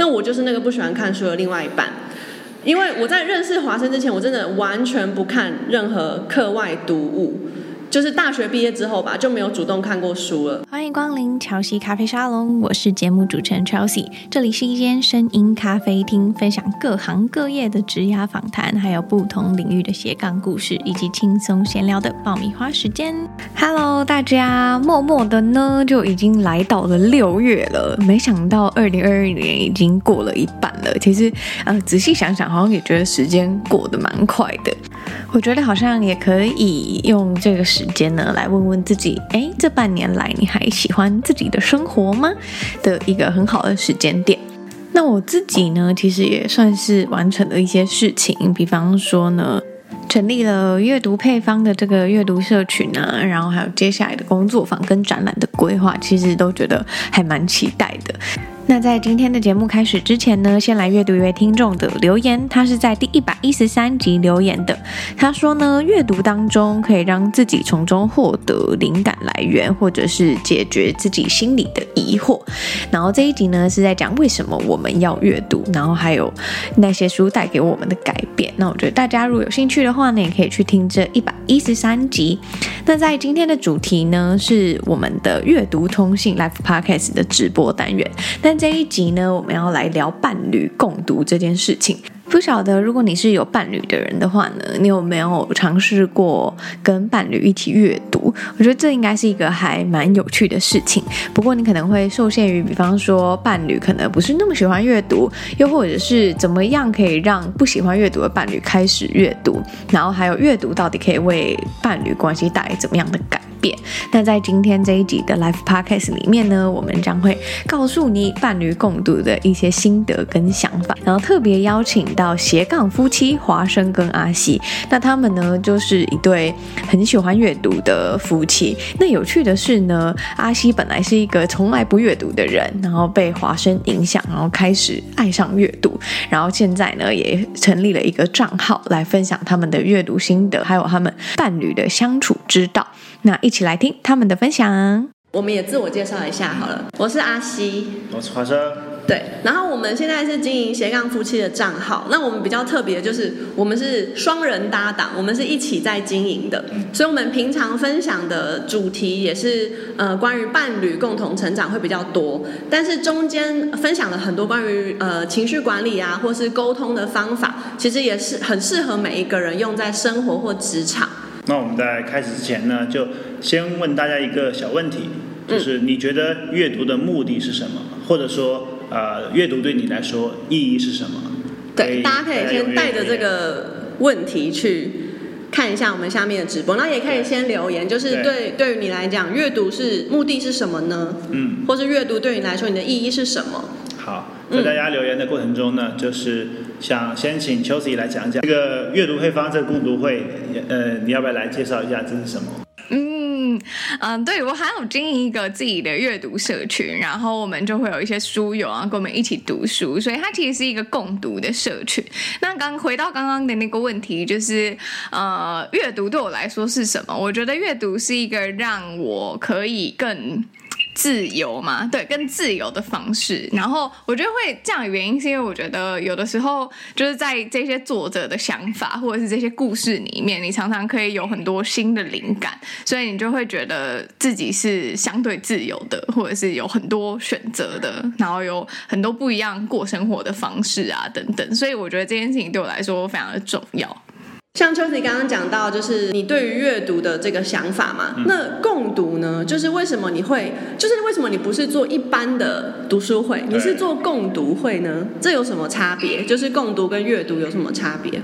那我就是那个不喜欢看书的另外一半，因为我在认识华生之前，我真的完全不看任何课外读物。就是大学毕业之后吧，就没有主动看过书了。欢迎光临乔西咖啡沙龙，我是节目主持人 Chelsea。这里是一间声音咖啡厅，分享各行各业的职涯访谈，还有不同领域的斜杠故事，以及轻松闲聊的爆米花时间。Hello，大家，默默的呢就已经来到了六月了，没想到二零二二年已经过了一半了。其实，呃，仔细想想，好像也觉得时间过得蛮快的。我觉得好像也可以用这个时时间呢，来问问自己，诶，这半年来你还喜欢自己的生活吗？的一个很好的时间点。那我自己呢，其实也算是完成了一些事情，比方说呢，成立了阅读配方的这个阅读社群啊，然后还有接下来的工作坊跟展览的规划，其实都觉得还蛮期待的。那在今天的节目开始之前呢，先来阅读一位听众的留言。他是在第一百一十三集留言的。他说呢，阅读当中可以让自己从中获得灵感来源，或者是解决自己心里的疑惑。然后这一集呢是在讲为什么我们要阅读，然后还有那些书带给我们的改变。那我觉得大家如果有兴趣的话呢，也可以去听这一百一十三集。那在今天的主题呢，是我们的阅读通信 Life Podcast 的直播单元。那但这一集呢，我们要来聊伴侣共读这件事情。不晓得，如果你是有伴侣的人的话呢，你有没有尝试过跟伴侣一起阅读？我觉得这应该是一个还蛮有趣的事情。不过你可能会受限于，比方说伴侣可能不是那么喜欢阅读，又或者是怎么样可以让不喜欢阅读的伴侣开始阅读，然后还有阅读到底可以为伴侣关系带来怎么样的改变？那在今天这一集的 Life Podcast 里面呢，我们将会告诉你伴侣共读的一些心得跟想法，然后特别邀请到斜杠夫妻华生跟阿西，那他们呢就是一对很喜欢阅读的夫妻。那有趣的是呢，阿西本来是一个从来不阅读的人，然后被华生影响，然后开始爱上阅读，然后现在呢也成立了一个账号来分享他们的阅读心得，还有他们伴侣的相处之道。那一起来听他们的分享。我们也自我介绍一下好了，我是阿西，我是华生。对，然后我们现在是经营斜杠夫妻的账号。那我们比较特别的就是，我们是双人搭档，我们是一起在经营的。所以，我们平常分享的主题也是呃关于伴侣共同成长会比较多，但是中间分享了很多关于呃情绪管理啊，或是沟通的方法，其实也是很适合每一个人用在生活或职场。那我们在开始之前呢，就先问大家一个小问题，就是你觉得阅读的目的是什么？或者说？呃，阅读对你来说意义是什么？对，大家可以先带着这个问题去看一下我们下面的直播，那也可以先留言，就是对对于你来讲，阅读是目的是什么呢？嗯，或是阅读对你来说你的意义是什么？好，在大家留言的过程中呢，嗯、就是想先请 Chelsea 来讲讲这个阅读配方这个共读会，呃，你要不要来介绍一下这是什么？嗯嗯，对，我还有经营一个自己的阅读社群，然后我们就会有一些书友啊，跟我们一起读书，所以它其实是一个共读的社群。那刚回到刚刚的那个问题，就是呃，阅读对我来说是什么？我觉得阅读是一个让我可以更。自由嘛，对，更自由的方式。然后我觉得会这样的原因，是因为我觉得有的时候就是在这些作者的想法或者是这些故事里面，你常常可以有很多新的灵感，所以你就会觉得自己是相对自由的，或者是有很多选择的，然后有很多不一样过生活的方式啊，等等。所以我觉得这件事情对我来说非常的重要。像秋子刚刚讲到，就是你对于阅读的这个想法嘛，嗯、那共读呢？就是为什么你会，就是为什么你不是做一般的读书会，你是做共读会呢？这有什么差别？就是共读跟阅读有什么差别？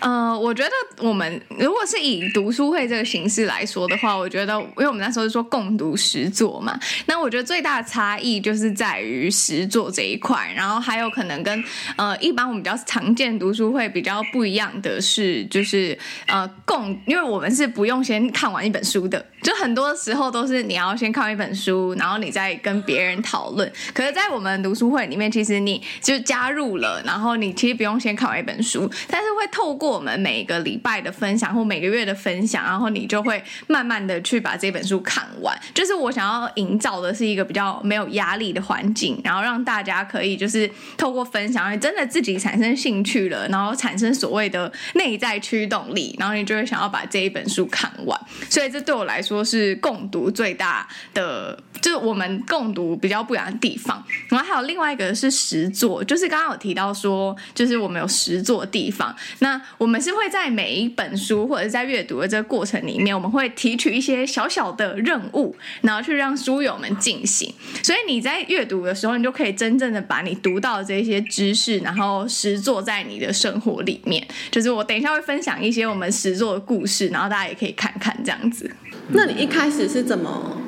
呃，我觉得我们如果是以读书会这个形式来说的话，我觉得，因为我们那时候是说共读十作嘛，那我觉得最大的差异就是在于十作这一块，然后还有可能跟呃一般我们比较常见读书会比较不一样的是，就是呃共，因为我们是不用先看完一本书的，就很多时候都是你要先看一本书，然后你再跟别人讨论。可是，在我们读书会里面，其实你就加入了，然后你其实不用先看完一本书，但是会透过我们每个礼拜的分享或每个月的分享，然后你就会慢慢的去把这本书看完。就是我想要营造的是一个比较没有压力的环境，然后让大家可以就是透过分享，真的自己产生兴趣了，然后产生所谓的内在驱动力，然后你就会想要把这一本书看完。所以这对我来说是共读最大的，就是我们共读比较不一样的地方。然后还有另外一个是实作，就是刚刚有提到说，就是我们有实作地方，那我们是会在每一本书或者是在阅读的这个过程里面，我们会提取一些小小的任务，然后去让书友们进行。所以你在阅读的时候，你就可以真正的把你读到的这些知识，然后实作在你的生活里面。就是我等一下会分享一些我们实作的故事，然后大家也可以看看这样子。那你一开始是怎么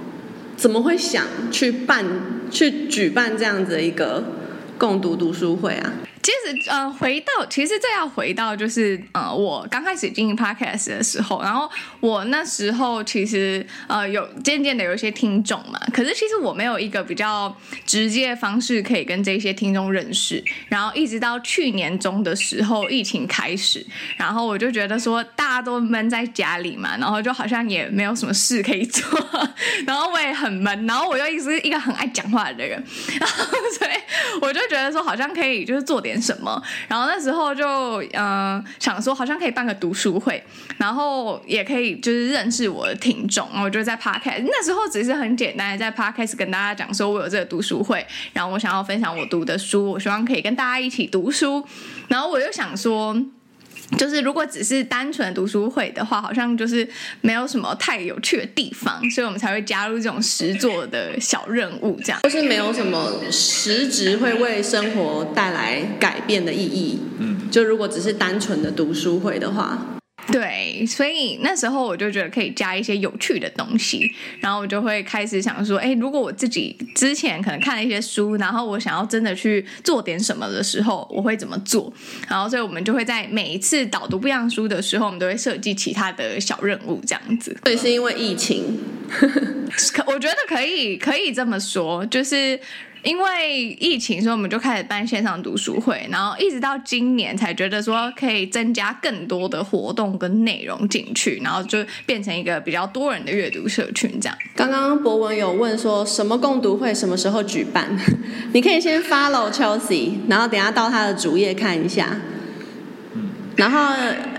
怎么会想去办去举办这样子的一个共读读书会啊？其实，呃，回到其实这要回到就是，呃，我刚开始经营 podcast 的时候，然后我那时候其实，呃，有渐渐的有一些听众嘛，可是其实我没有一个比较直接的方式可以跟这些听众认识，然后一直到去年中的时候，疫情开始，然后我就觉得说大家都闷在家里嘛，然后就好像也没有什么事可以做，然后我也很闷，然后我又一直一个很爱讲话的人，然 后所以我就觉得说好像可以就是做点。什么？然后那时候就嗯、想说，好像可以办个读书会，然后也可以就是认识我的听众。然后我就在 Podcast 那时候只是很简单的在 Podcast 跟大家讲说，我有这个读书会，然后我想要分享我读的书，我希望可以跟大家一起读书。然后我又想说。就是如果只是单纯的读书会的话，好像就是没有什么太有趣的地方，所以我们才会加入这种实作的小任务，这样。就是没有什么实质会为生活带来改变的意义。嗯，就如果只是单纯的读书会的话。对，所以那时候我就觉得可以加一些有趣的东西，然后我就会开始想说，哎，如果我自己之前可能看了一些书，然后我想要真的去做点什么的时候，我会怎么做？然后所以我们就会在每一次导读不一样书的时候，我们都会设计其他的小任务，这样子。对是因为疫情，可我觉得可以可以这么说，就是。因为疫情，所以我们就开始办线上读书会，然后一直到今年才觉得说可以增加更多的活动跟内容进去，然后就变成一个比较多人的阅读社群这样。刚刚博文有问说什么共读会什么时候举办，你可以先 follow Chelsea，然后等下到他的主页看一下。然后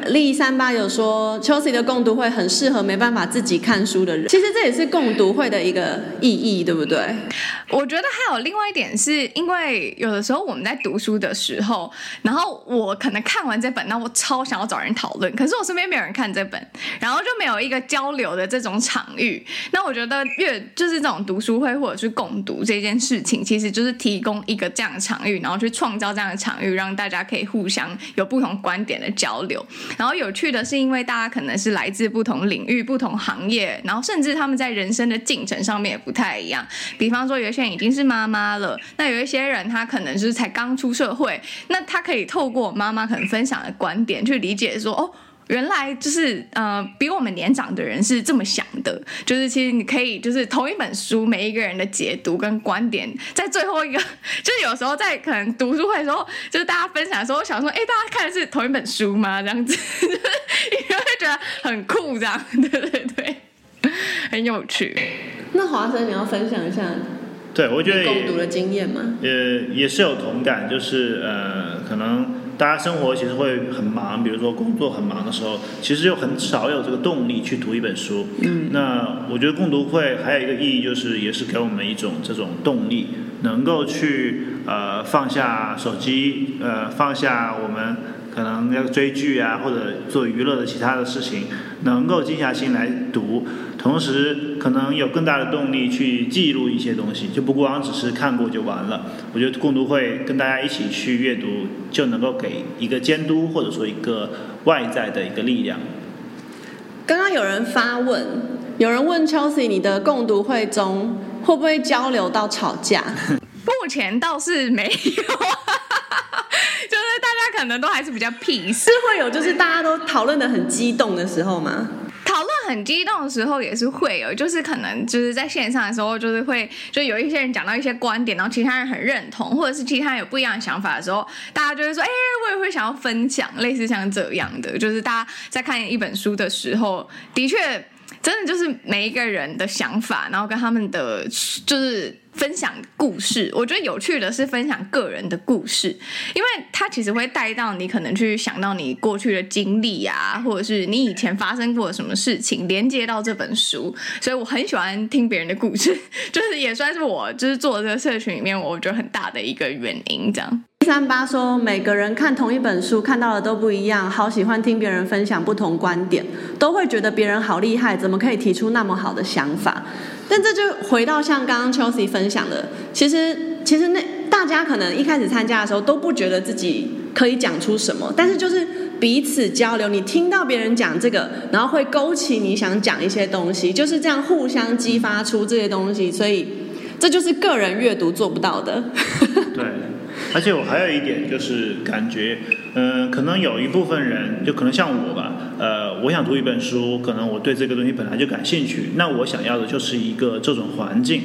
丽三八有说 c h e l s e 的共读会很适合没办法自己看书的人。其实这也是共读会的一个意义，对不对？我觉得还有另外一点，是因为有的时候我们在读书的时候，然后我可能看完这本，那我超想要找人讨论，可是我身边没有人看这本，然后就没有一个交流的这种场域。那我觉得越就是这种读书会或者是共读这件事情，其实就是提供一个这样的场域，然后去创造这样的场域，让大家可以互相有不同观点的交流，然后有趣的是，因为大家可能是来自不同领域、不同行业，然后甚至他们在人生的进程上面也不太一样。比方说，有些人已经是妈妈了，那有一些人他可能就是才刚出社会，那他可以透过妈妈可能分享的观点去理解说，哦。原来就是呃，比我们年长的人是这么想的，就是其实你可以就是同一本书，每一个人的解读跟观点，在最后一个，就是有时候在可能读书会的时候，就是大家分享的时候，我想说，哎，大家看的是同一本书吗？这样子，就是你会觉得很酷，这样，对对对，很有趣。那华生，你要分享一下，对我觉得共读的经验吗？呃，也是有同感，就是呃，可能。大家生活其实会很忙，比如说工作很忙的时候，其实就很少有这个动力去读一本书。嗯，那我觉得共读会还有一个意义，就是也是给我们一种这种动力，能够去呃放下手机，呃放下我们可能要追剧啊或者做娱乐的其他的事情，能够静下心来读。同时可能有更大的动力去记录一些东西，就不光只是看过就完了。我觉得共读会跟大家一起去阅读，就能够给一个监督或者说一个外在的一个力量。刚刚有人发问，有人问 Chelsea，你的共读会中会不会交流到吵架？目前倒是没有，就是大家可能都还是比较 peace，是会有就是大家都讨论的很激动的时候吗？很激动的时候也是会有，就是可能就是在线上的时候，就是会就有一些人讲到一些观点，然后其他人很认同，或者是其他人有不一样的想法的时候，大家就会说，哎，我也会想要分享，类似像这样的，就是大家在看一本书的时候，的确。真的就是每一个人的想法，然后跟他们的就是分享故事。我觉得有趣的是分享个人的故事，因为它其实会带到你可能去想到你过去的经历啊，或者是你以前发生过什么事情，连接到这本书。所以我很喜欢听别人的故事，就是也算是我就是做这个社群里面我觉得很大的一个原因，这样。三八说，每个人看同一本书看到的都不一样，好喜欢听别人分享不同观点，都会觉得别人好厉害，怎么可以提出那么好的想法？但这就回到像刚刚 Chelsea 分享的，其实其实那大家可能一开始参加的时候都不觉得自己可以讲出什么，但是就是彼此交流，你听到别人讲这个，然后会勾起你想讲一些东西，就是这样互相激发出这些东西，所以这就是个人阅读做不到的。对。而且我还有一点就是感觉，嗯、呃，可能有一部分人，就可能像我吧，呃，我想读一本书，可能我对这个东西本来就感兴趣，那我想要的就是一个这种环境。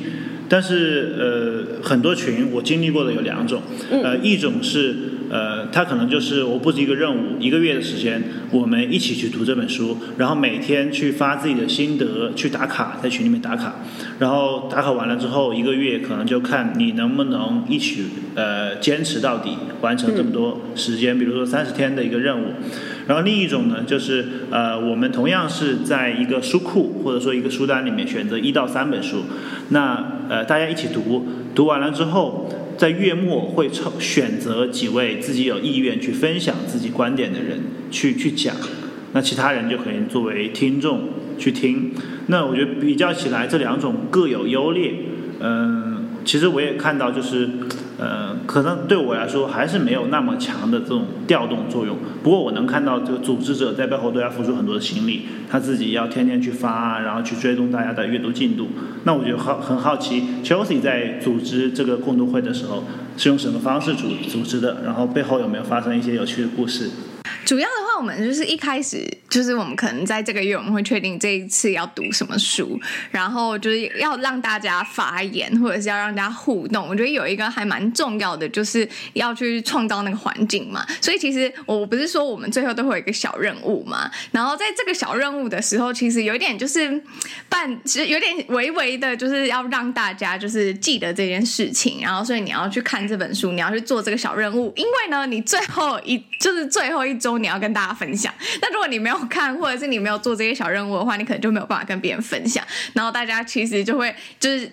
但是呃，很多群我经历过的有两种，呃，一种是呃，他可能就是我布置一个任务，一个月的时间，我们一起去读这本书，然后每天去发自己的心得，去打卡，在群里面打卡，然后打卡完了之后，一个月可能就看你能不能一起呃坚持到底，完成这么多时间，比如说三十天的一个任务。然后另一种呢，就是呃，我们同样是在一个书库或者说一个书单里面选择一到三本书，那呃大家一起读，读完了之后，在月末会抽选择几位自己有意愿去分享自己观点的人去去讲，那其他人就可以作为听众去听。那我觉得比较起来，这两种各有优劣，嗯、其实我也看到，就是，呃，可能对我来说还是没有那么强的这种调动作用。不过我能看到，这个组织者在背后都要付出很多的心力，他自己要天天去发，然后去追踪大家的阅读进度。那我就好很好奇，Chelsea 在组织这个共读会的时候是用什么方式组组织的？然后背后有没有发生一些有趣的故事？主要的话，我们就是一开始就是我们可能在这个月我们会确定这一次要读什么书，然后就是要让大家发言，或者是要让大家互动。我觉得有一个还蛮重要的，就是要去创造那个环境嘛。所以其实我不是说我们最后都会有一个小任务嘛，然后在这个小任务的时候，其实有一点就是半，其实有点微微的，就是要让大家就是记得这件事情。然后所以你要去看这本书，你要去做这个小任务，因为呢，你最后一就是最后一周。你要跟大家分享，那如果你没有看，或者是你没有做这些小任务的话，你可能就没有办法跟别人分享。然后大家其实就会就是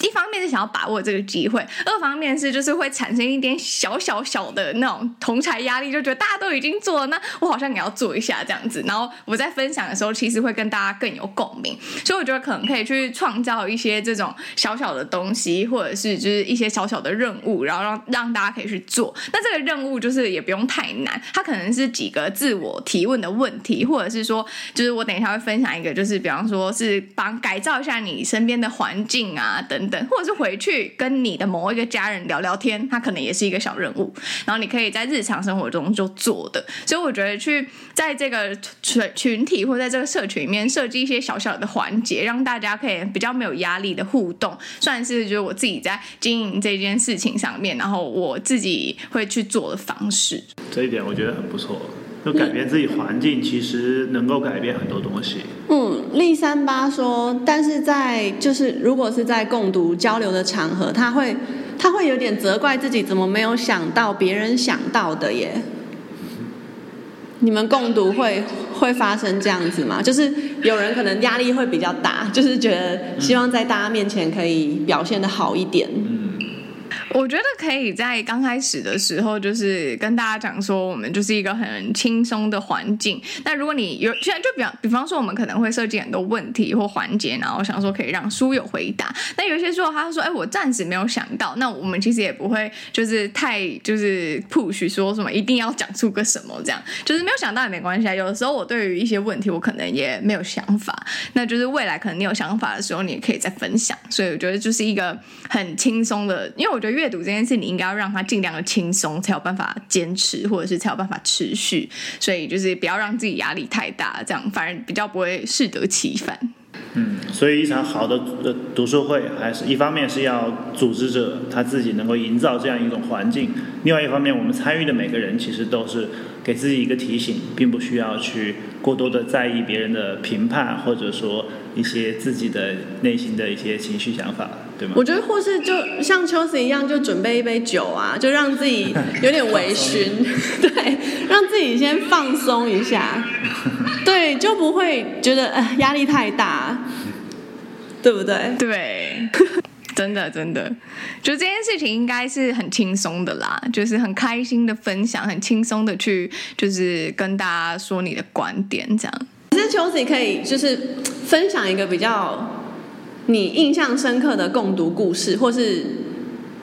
一方面是想要把握这个机会，二方面是就是会产生一点小小小的那种同才压力，就觉得大家都已经做了，那我好像也要做一下这样子。然后我在分享的时候，其实会跟大家更有共鸣，所以我觉得可能可以去创造一些这种小小的东西，或者是就是一些小小的任务，然后让让大家可以去做。那这个任务就是也不用太难，它可能是几。几个自我提问的问题，或者是说，就是我等一下会分享一个，就是比方说是帮改造一下你身边的环境啊，等等等，或者是回去跟你的某一个家人聊聊天，他可能也是一个小任务，然后你可以在日常生活中就做的。所以我觉得去在这个群群体或在这个社群里面设计一些小小的环节，让大家可以比较没有压力的互动，算是就是我自己在经营这件事情上面，然后我自己会去做的方式。这一点我觉得很不错。就改变自己环境，其实能够改变很多东西。嗯，丽三八说，但是在就是如果是在共读交流的场合，他会他会有点责怪自己，怎么没有想到别人想到的耶？你们共读会会发生这样子吗？就是有人可能压力会比较大，就是觉得希望在大家面前可以表现的好一点。我我觉得可以在刚开始的时候，就是跟大家讲说，我们就是一个很轻松的环境。那如果你有现在就比方比方说，我们可能会设计很多问题或环节，然后想说可以让书友回答。那有些时候他说：“哎，我暂时没有想到。”那我们其实也不会就是太就是 push 说什么一定要讲出个什么这样，就是没有想到也没关系啊。有的时候我对于一些问题，我可能也没有想法，那就是未来可能你有想法的时候，你也可以再分享。所以我觉得就是一个很轻松的，因为我觉得越。阅读这件事，你应该要让他尽量的轻松，才有办法坚持，或者是才有办法持续。所以就是不要让自己压力太大，这样反而比较不会适得其反。嗯，所以一场好的呃读书会，还是一方面是要组织者他自己能够营造这样一种环境，另外一方面，我们参与的每个人其实都是给自己一个提醒，并不需要去过多的在意别人的评判，或者说一些自己的内心的一些情绪想法。对吗？我觉得或是就像秋子一样，就准备一杯酒啊，就让自己有点微醺，对，让自己先放松一下，对，就不会觉得呃压力太大，对不对？对，真的真的，就这件事情应该是很轻松的啦，就是很开心的分享，很轻松的去就是跟大家说你的观点，这样。其实秋子可以就是分享一个比较。你印象深刻的共读故事，或是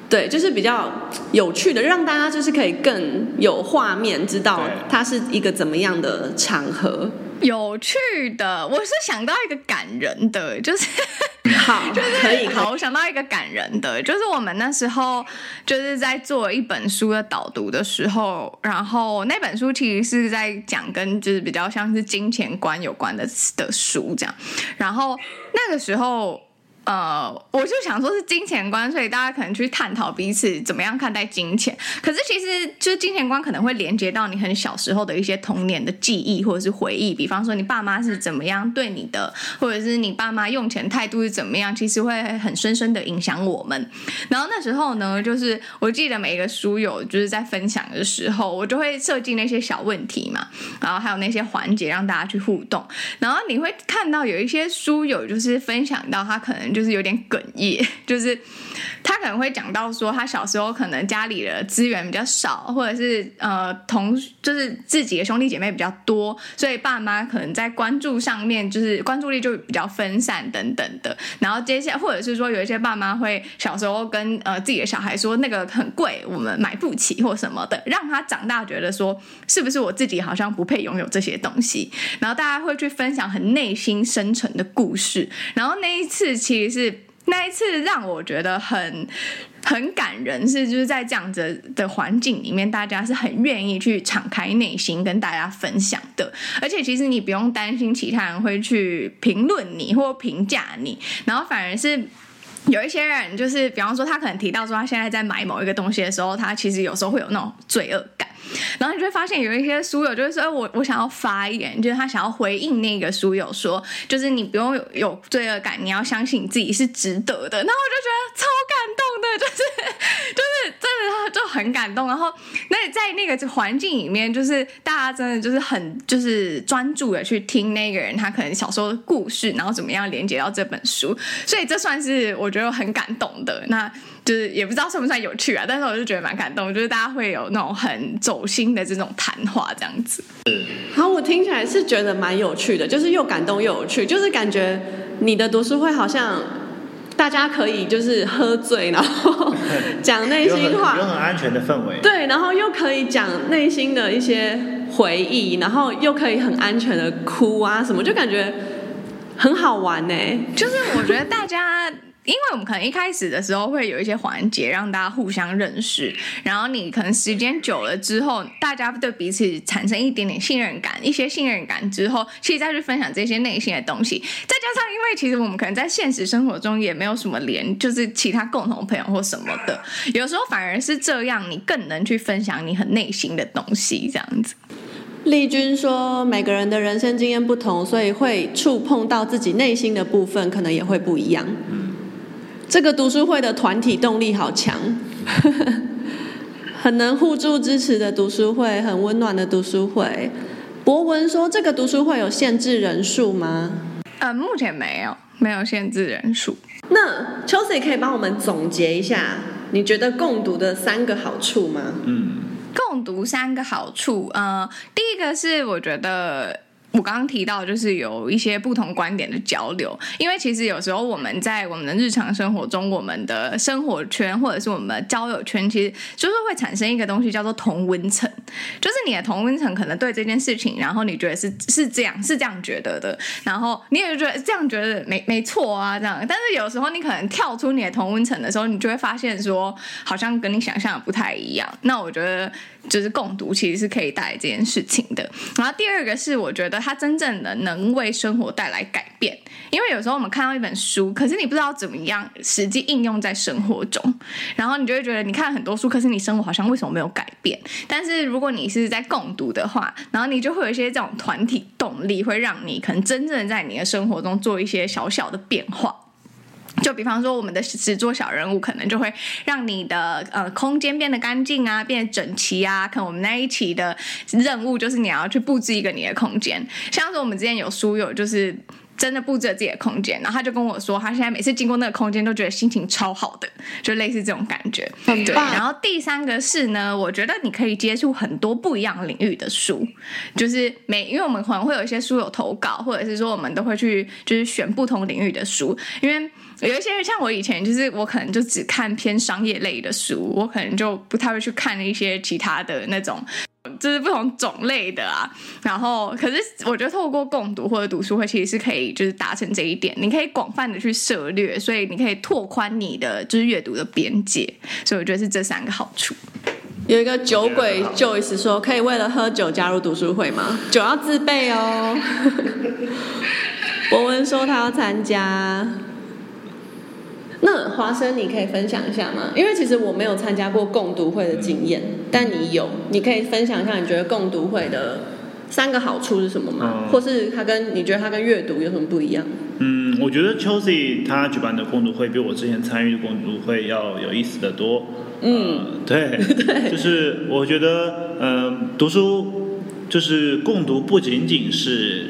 对，就是比较有趣的，让大家就是可以更有画面，知道它是一个怎么样的场合。有趣的，我是想到一个感人的，就是 好，就是可以好，我想到一个感人的，就是我们那时候就是在做一本书的导读的时候，然后那本书其实是在讲跟就是比较像是金钱观有关的的书这样，然后那个时候。呃，我就想说，是金钱观，所以大家可能去探讨彼此怎么样看待金钱。可是其实，就是金钱观可能会连接到你很小时候的一些童年的记忆或者是回忆。比方说，你爸妈是怎么样对你的，或者是你爸妈用钱态度是怎么样，其实会很深深的影响我们。然后那时候呢，就是我记得每一个书友就是在分享的时候，我就会设计那些小问题嘛，然后还有那些环节让大家去互动。然后你会看到有一些书友就是分享到他可能。就是有点哽咽，就是他可能会讲到说，他小时候可能家里的资源比较少，或者是呃同就是自己的兄弟姐妹比较多，所以爸妈可能在关注上面就是关注力就比较分散等等的。然后接下来或者是说有一些爸妈会小时候跟呃自己的小孩说那个很贵，我们买不起或什么的，让他长大觉得说是不是我自己好像不配拥有这些东西。然后大家会去分享很内心深沉的故事。然后那一次其实。其实是那一次让我觉得很很感人，是就是在这样子的环境里面，大家是很愿意去敞开内心跟大家分享的。而且其实你不用担心其他人会去评论你或评价你，然后反而是有一些人，就是比方说他可能提到说他现在在买某一个东西的时候，他其实有时候会有那种罪恶感。然后你就会发现有一些书友就会说：“我我想要发言，就是他想要回应那个书友说，就是你不用有，有罪恶感，你要相信你自己是值得的。”然后我就觉得超感动的，就是就是真的就很感动。然后那在那个环境里面，就是大家真的就是很就是专注的去听那个人他可能小时候的故事，然后怎么样连接到这本书，所以这算是我觉得很感动的。那。就是也不知道算不算有趣啊，但是我就觉得蛮感动，就是大家会有那种很走心的这种谈话这样子。好，我听起来是觉得蛮有趣的，就是又感动又有趣，就是感觉你的读书会好像大家可以就是喝醉，然后讲 内心话，有很安全的氛围。对，然后又可以讲内心的一些回忆，然后又可以很安全的哭啊什么，就感觉很好玩呢。就是我觉得大家。因为我们可能一开始的时候会有一些环节让大家互相认识，然后你可能时间久了之后，大家对彼此产生一点点信任感，一些信任感之后，其实再去分享这些内心的东西，再加上因为其实我们可能在现实生活中也没有什么连，就是其他共同朋友或什么的，有时候反而是这样，你更能去分享你很内心的东西，这样子。丽君说，每个人的人生经验不同，所以会触碰到自己内心的部分，可能也会不一样。这个读书会的团体动力好强，很能互助支持的读书会，很温暖的读书会。博文说：“这个读书会有限制人数吗？”呃，目前没有，没有限制人数。那 Chelsea 可以帮我们总结一下，你觉得共读的三个好处吗？嗯，共读三个好处，呃，第一个是我觉得。我刚刚提到，就是有一些不同观点的交流，因为其实有时候我们在我们的日常生活中，我们的生活圈或者是我们的交友圈，其实就是会产生一个东西叫做同温层，就是你的同温层可能对这件事情，然后你觉得是是这样是这样觉得的，然后你也觉得这样觉得没没错啊这样，但是有时候你可能跳出你的同温层的时候，你就会发现说好像跟你想象的不太一样。那我觉得。就是共读其实是可以带来这件事情的。然后第二个是，我觉得它真正的能为生活带来改变。因为有时候我们看到一本书，可是你不知道怎么样实际应用在生活中，然后你就会觉得你看很多书，可是你生活好像为什么没有改变？但是如果你是在共读的话，然后你就会有一些这种团体动力，会让你可能真正在你的生活中做一些小小的变化。就比方说，我们的实作小人物可能就会让你的呃空间变得干净啊，变得整齐啊。可能我们那一期的任务就是你要去布置一个你的空间，像是我们之前有书友就是真的布置了自己的空间，然后他就跟我说，他现在每次经过那个空间都觉得心情超好的，就类似这种感觉。对。然后第三个是呢，我觉得你可以接触很多不一样领域的书，就是每因为我们可能会有一些书有投稿，或者是说我们都会去就是选不同领域的书，因为。有一些像我以前，就是我可能就只看偏商业类的书，我可能就不太会去看一些其他的那种，就是不同种类的啊。然后，可是我觉得透过共读或者读书会，其实是可以就是达成这一点。你可以广泛的去涉略，所以你可以拓宽你的就是阅读的边界。所以我觉得是这三个好处。有一个酒鬼 Joyce 说，可以为了喝酒加入读书会吗？酒要自备哦。博文说他要参加。那华生，你可以分享一下吗？因为其实我没有参加过共读会的经验，但你有，你可以分享一下你觉得共读会的三个好处是什么吗？嗯、或是他跟你觉得他跟阅读有什么不一样？嗯，我觉得 Chelsea 他举办的共读会比我之前参与的共读会要有意思的多。嗯，呃、对，对，就是我觉得，嗯、呃，读书就是共读，不仅仅是。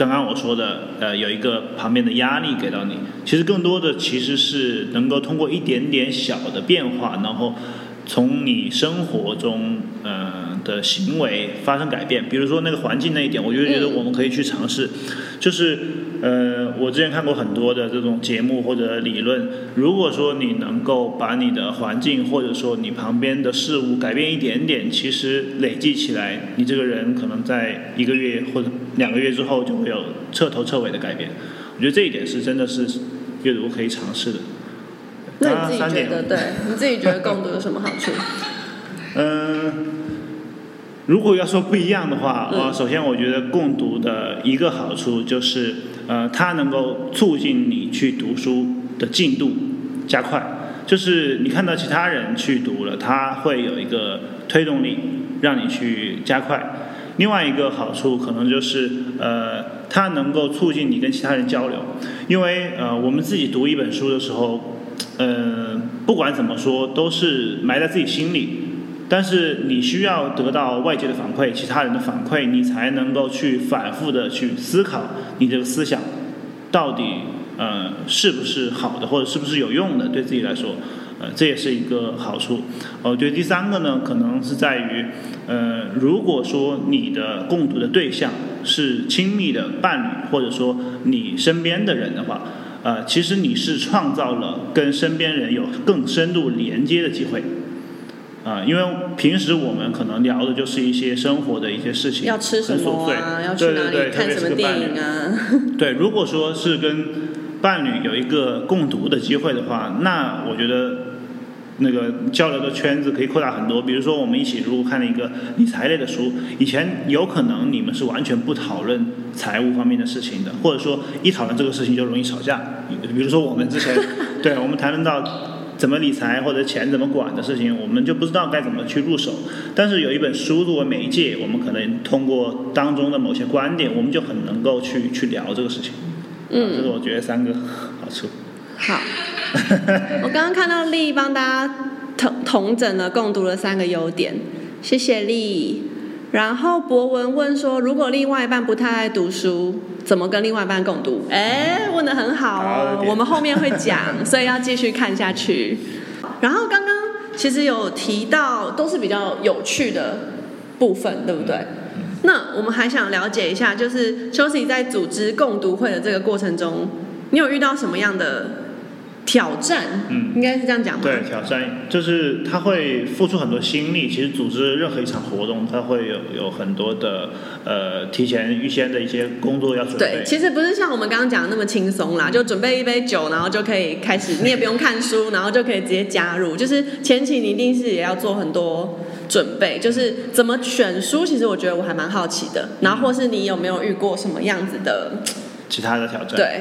刚刚我说的，呃，有一个旁边的压力给到你，其实更多的其实是能够通过一点点小的变化，然后从你生活中，的行为发生改变。比如说那个环境那一点，我就觉得我们可以去尝试，就是。呃，我之前看过很多的这种节目或者理论。如果说你能够把你的环境或者说你旁边的事物改变一点点，其实累计起来，你这个人可能在一个月或者两个月之后就会有彻头彻尾的改变。我觉得这一点是真的是阅读可以尝试的。那你自己觉得？对，你自己觉得共读有什么好处？嗯、呃。如果要说不一样的话，啊、嗯，首先我觉得共读的一个好处就是，呃，它能够促进你去读书的进度加快。就是你看到其他人去读了，它会有一个推动力，让你去加快。另外一个好处可能就是，呃，它能够促进你跟其他人交流，因为呃，我们自己读一本书的时候，呃，不管怎么说，都是埋在自己心里。但是你需要得到外界的反馈，其他人的反馈，你才能够去反复的去思考你这个思想到底呃是不是好的，或者是不是有用的，对自己来说，呃这也是一个好处。我觉得第三个呢，可能是在于呃如果说你的共读的对象是亲密的伴侣，或者说你身边的人的话，呃其实你是创造了跟身边人有更深度连接的机会。啊，因为平时我们可能聊的就是一些生活的一些事情，要吃什么啊，要去哪里看什么电影啊。对，如果说是跟伴侣有一个共读的机会的话，那我觉得那个交流的圈子可以扩大很多。比如说，我们一起如果看了一个理财类的书，以前有可能你们是完全不讨论财务方面的事情的，或者说一讨论这个事情就容易吵架。比如说我们之前，对，我们谈论到。怎么理财或者钱怎么管的事情，我们就不知道该怎么去入手。但是有一本书作为媒介，我们可能通过当中的某些观点，我们就很能够去去聊这个事情。嗯，这是我觉得三个好处。好，我刚刚看到丽帮大家统统整了共读了三个优点，谢谢丽。然后博文问说，如果另外一半不太爱读书，怎么跟另外一半共读？哎，问的很好哦，我们后面会讲，所以要继续看下去。然后刚刚其实有提到都是比较有趣的部分，对不对？那我们还想了解一下，就是 Chelsea 在组织共读会的这个过程中，你有遇到什么样的挑战？嗯，应该是这样讲吧？对，挑战就是他会付出很多心力。其实组织任何一场活动，他会有有很多的呃提前预先的一些工作要准备。对，其实不是像我们刚刚讲的那么轻松啦，就准备一杯酒，然后就可以开始，你也不用看书，然后就可以直接加入。就是前期你一定是也要做很多。准备就是怎么选书，其实我觉得我还蛮好奇的。然后或是你有没有遇过什么样子的其他的挑战？对。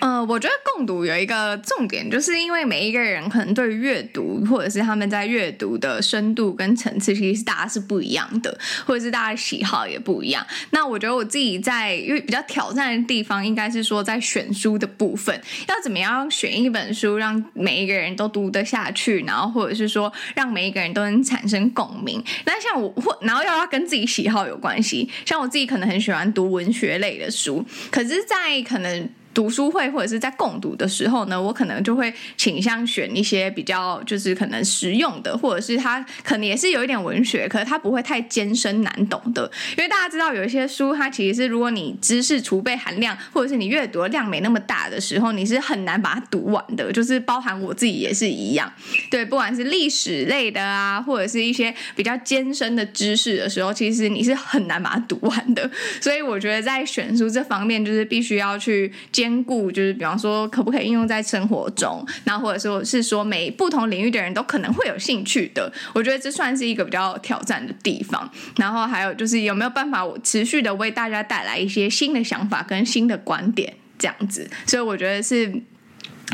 呃，我觉得共读有一个重点，就是因为每一个人可能对于阅读，或者是他们在阅读的深度跟层次，其实大家是不一样的，或者是大家喜好也不一样。那我觉得我自己在因为比较挑战的地方，应该是说在选书的部分，要怎么样选一本书，让每一个人都读得下去，然后或者是说让每一个人都能产生共鸣。那像我或然后又要跟自己喜好有关系，像我自己可能很喜欢读文学类的书，可是，在可能。读书会或者是在共读的时候呢，我可能就会倾向选一些比较就是可能实用的，或者是它可能也是有一点文学，可是它不会太艰深难懂的。因为大家知道有一些书，它其实是如果你知识储备含量或者是你阅读的量没那么大的时候，你是很难把它读完的。就是包含我自己也是一样，对，不管是历史类的啊，或者是一些比较艰深的知识的时候，其实你是很难把它读完的。所以我觉得在选书这方面，就是必须要去。兼兼顾就是，比方说，可不可以应用在生活中？然后或者说是说，每不同领域的人都可能会有兴趣的。我觉得这算是一个比较挑战的地方。然后还有就是，有没有办法持续的为大家带来一些新的想法跟新的观点，这样子。所以我觉得是。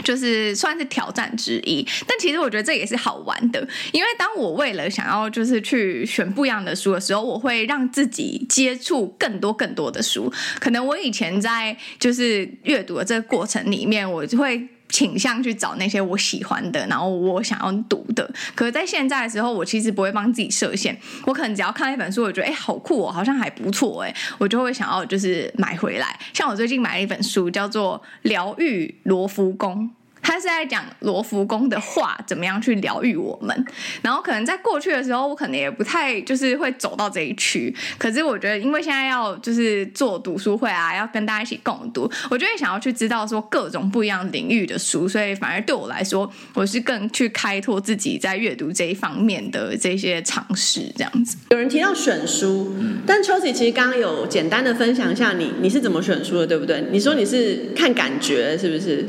就是算是挑战之一，但其实我觉得这也是好玩的，因为当我为了想要就是去选不一样的书的时候，我会让自己接触更多更多的书。可能我以前在就是阅读的这个过程里面，我就会。倾向去找那些我喜欢的，然后我想要读的。可是，在现在的时候，我其实不会帮自己设限。我可能只要看一本书，我觉得哎，好酷哦，好像还不错哎，我就会想要就是买回来。像我最近买了一本书，叫做《疗愈罗浮宫》。他是在讲罗浮宫的画怎么样去疗愈我们，然后可能在过去的时候，我可能也不太就是会走到这一区。可是我觉得，因为现在要就是做读书会啊，要跟大家一起共读，我就会想要去知道说各种不一样领域的书，所以反而对我来说，我是更去开拓自己在阅读这一方面的这些尝试，这样子。有人提到选书，但 Chelsea 其实刚刚有简单的分享一下你你是怎么选书的，对不对？你说你是看感觉，是不是？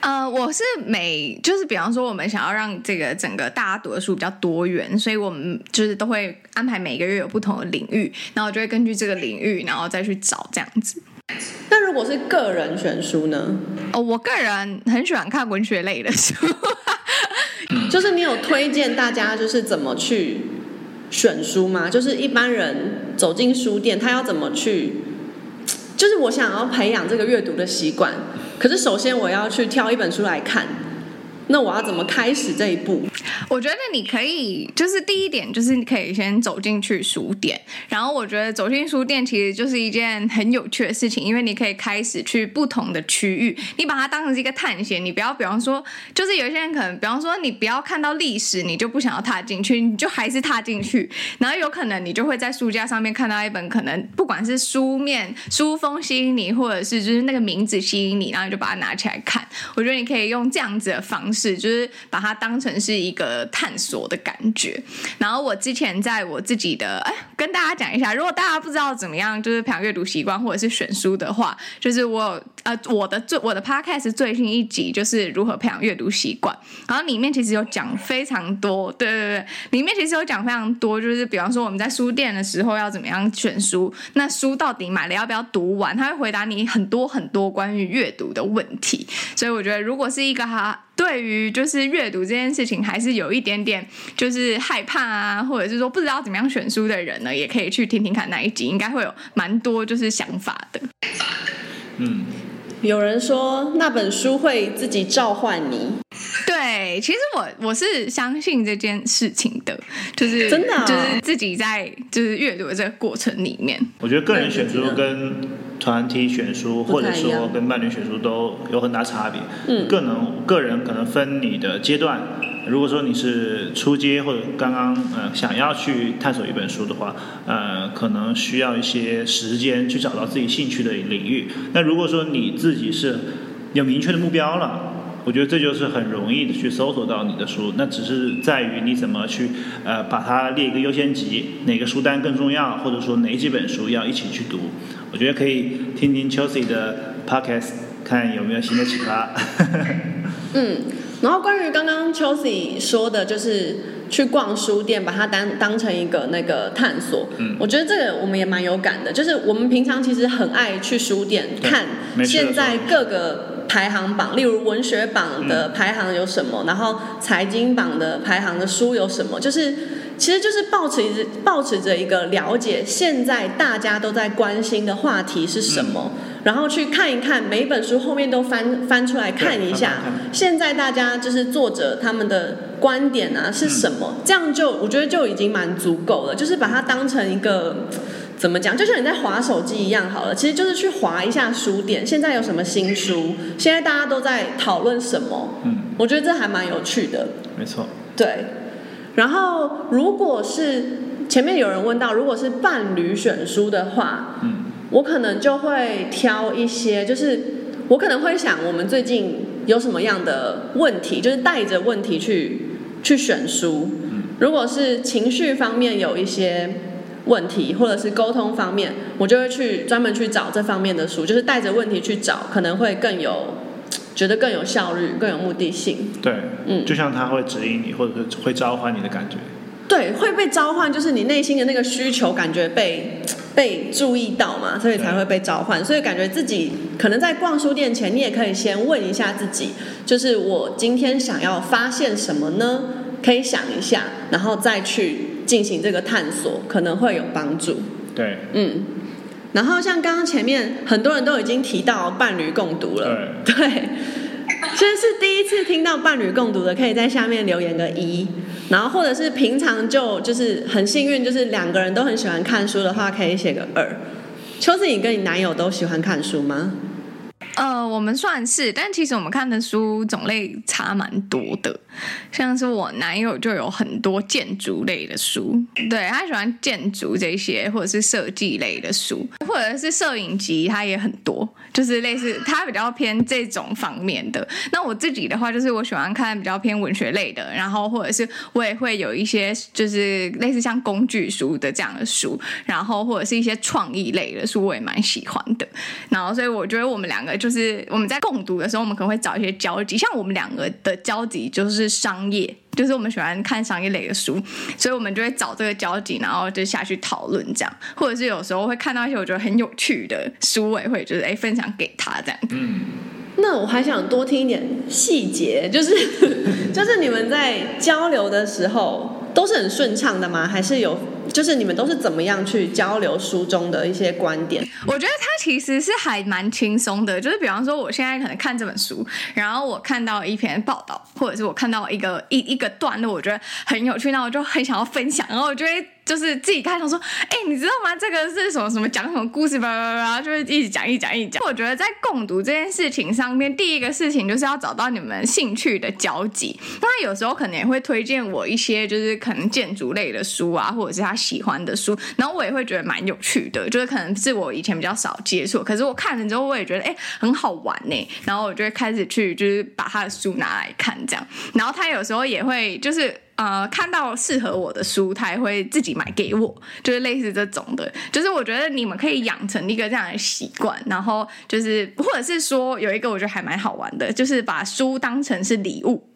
呃，我是每就是比方说，我们想要让这个整个大家读的书比较多元，所以我们就是都会安排每个月有不同的领域，然后就会根据这个领域，然后再去找这样子。那如果是个人选书呢？哦，我个人很喜欢看文学类的书，就是你有推荐大家就是怎么去选书吗？就是一般人走进书店，他要怎么去？就是我想要培养这个阅读的习惯。可是，首先我要去挑一本书来看。那我要怎么开始这一步？我觉得你可以，就是第一点，就是你可以先走进去书店。然后我觉得走进书店其实就是一件很有趣的事情，因为你可以开始去不同的区域，你把它当成是一个探险。你不要，比方说，就是有些人可能，比方说，你不要看到历史，你就不想要踏进去，你就还是踏进去。然后有可能你就会在书架上面看到一本，可能不管是书面、书封吸引你，或者是就是那个名字吸引你，然后你就把它拿起来看。我觉得你可以用这样子的方式。是，就是把它当成是一个探索的感觉。然后我之前在我自己的，哎，跟大家讲一下，如果大家不知道怎么样，就是培养阅读习惯或者是选书的话，就是我呃我的最我的 podcast 最新一集就是如何培养阅读习惯。然后里面其实有讲非常多，对对对，里面其实有讲非常多，就是比方说我们在书店的时候要怎么样选书，那书到底买了要不要读完，他会回答你很多很多关于阅读的问题。所以我觉得，如果是一个哈。对于就是阅读这件事情，还是有一点点就是害怕啊，或者是说不知道怎么样选书的人呢，也可以去听听看那一集，应该会有蛮多就是想法的。嗯，有人说那本书会自己召唤你。对，其实我我是相信这件事情的，就是真的、哦，就是自己在就是阅读的这个过程里面，我觉得个人选书跟团体选书，或者说跟伴侣选书都有很大差别。嗯，个人个人可能分你的阶段，如果说你是初阶或者刚刚呃想要去探索一本书的话，呃，可能需要一些时间去找到自己兴趣的领域。那如果说你自己是有明确的目标了。我觉得这就是很容易的去搜索到你的书，那只是在于你怎么去呃把它列一个优先级，哪个书单更重要，或者说哪几本书要一起去读。我觉得可以听听 Chelsea 的 podcast，看有没有新的启发。嗯，然后关于刚刚 Chelsea 说的，就是去逛书店，把它当当成一个那个探索。嗯，我觉得这个我们也蛮有感的，就是我们平常其实很爱去书店看现在各个。排行榜，例如文学榜的排行有什么？嗯、然后财经榜的排行的书有什么？就是，其实就是抱持着抱持着一个了解现在大家都在关心的话题是什么，嗯、然后去看一看每一本书后面都翻翻出来看一下，现在大家就是作者他们的观点啊是什么？嗯、这样就我觉得就已经蛮足够了，就是把它当成一个。怎么讲？就像你在划手机一样好了，其实就是去划一下书店，现在有什么新书？现在大家都在讨论什么？嗯，我觉得这还蛮有趣的。没错。对。然后，如果是前面有人问到，如果是伴侣选书的话，嗯，我可能就会挑一些，就是我可能会想，我们最近有什么样的问题，就是带着问题去去选书。嗯，如果是情绪方面有一些。问题或者是沟通方面，我就会去专门去找这方面的书，就是带着问题去找，可能会更有觉得更有效率、更有目的性。对，嗯，就像他会指引你，或者是会召唤你的感觉。对，会被召唤，就是你内心的那个需求感觉被 被注意到嘛，所以才会被召唤。所以感觉自己可能在逛书店前，你也可以先问一下自己，就是我今天想要发现什么呢？可以想一下，然后再去。进行这个探索可能会有帮助。对，嗯，然后像刚刚前面很多人都已经提到伴侣共读了，对，对，所以是第一次听到伴侣共读的，可以在下面留言个一，然后或者是平常就就是很幸运，就是两个人都很喜欢看书的话，可以写个二。秋子，你跟你男友都喜欢看书吗？呃，我们算是，但其实我们看的书种类差蛮多的。像是我男友就有很多建筑类的书，对，他喜欢建筑这些，或者是设计类的书，或者是摄影集，他也很多，就是类似他比较偏这种方面的。那我自己的话，就是我喜欢看比较偏文学类的，然后或者是我也会有一些就是类似像工具书的这样的书，然后或者是一些创意类的书，我也蛮喜欢的。然后所以我觉得我们两个就是我们在共读的时候，我们可能会找一些交集，像我们两个的交集就是。商业，就是我们喜欢看商业类的书，所以我们就会找这个交集，然后就下去讨论这样，或者是有时候会看到一些我觉得很有趣的书，我也会就是哎分享给他这样。嗯，那我还想多听一点细节，就是 就是你们在交流的时候都是很顺畅的吗？还是有？就是你们都是怎么样去交流书中的一些观点？我觉得它其实是还蛮轻松的。就是比方说，我现在可能看这本书，然后我看到一篇报道，或者是我看到一个一一个段落，我觉得很有趣，那我就很想要分享，然后我就会。就是自己开头说，哎、你知道吗？这个是什么什么讲什么故事吧吧吧，就会一直讲一讲一讲。我觉得在共读这件事情上面，第一个事情就是要找到你们兴趣的交集。那有时候可能也会推荐我一些，就是可能建筑类的书啊，或者是他喜欢的书，然后我也会觉得蛮有趣的，就是可能是我以前比较少接触，可是我看了之后，我也觉得哎、很好玩呢。然后我就会开始去就是把他的书拿来看这样。然后他有时候也会就是。呃，看到适合我的书，他也会自己买给我，就是类似这种的。就是我觉得你们可以养成一个这样的习惯，然后就是或者是说有一个我觉得还蛮好玩的，就是把书当成是礼物。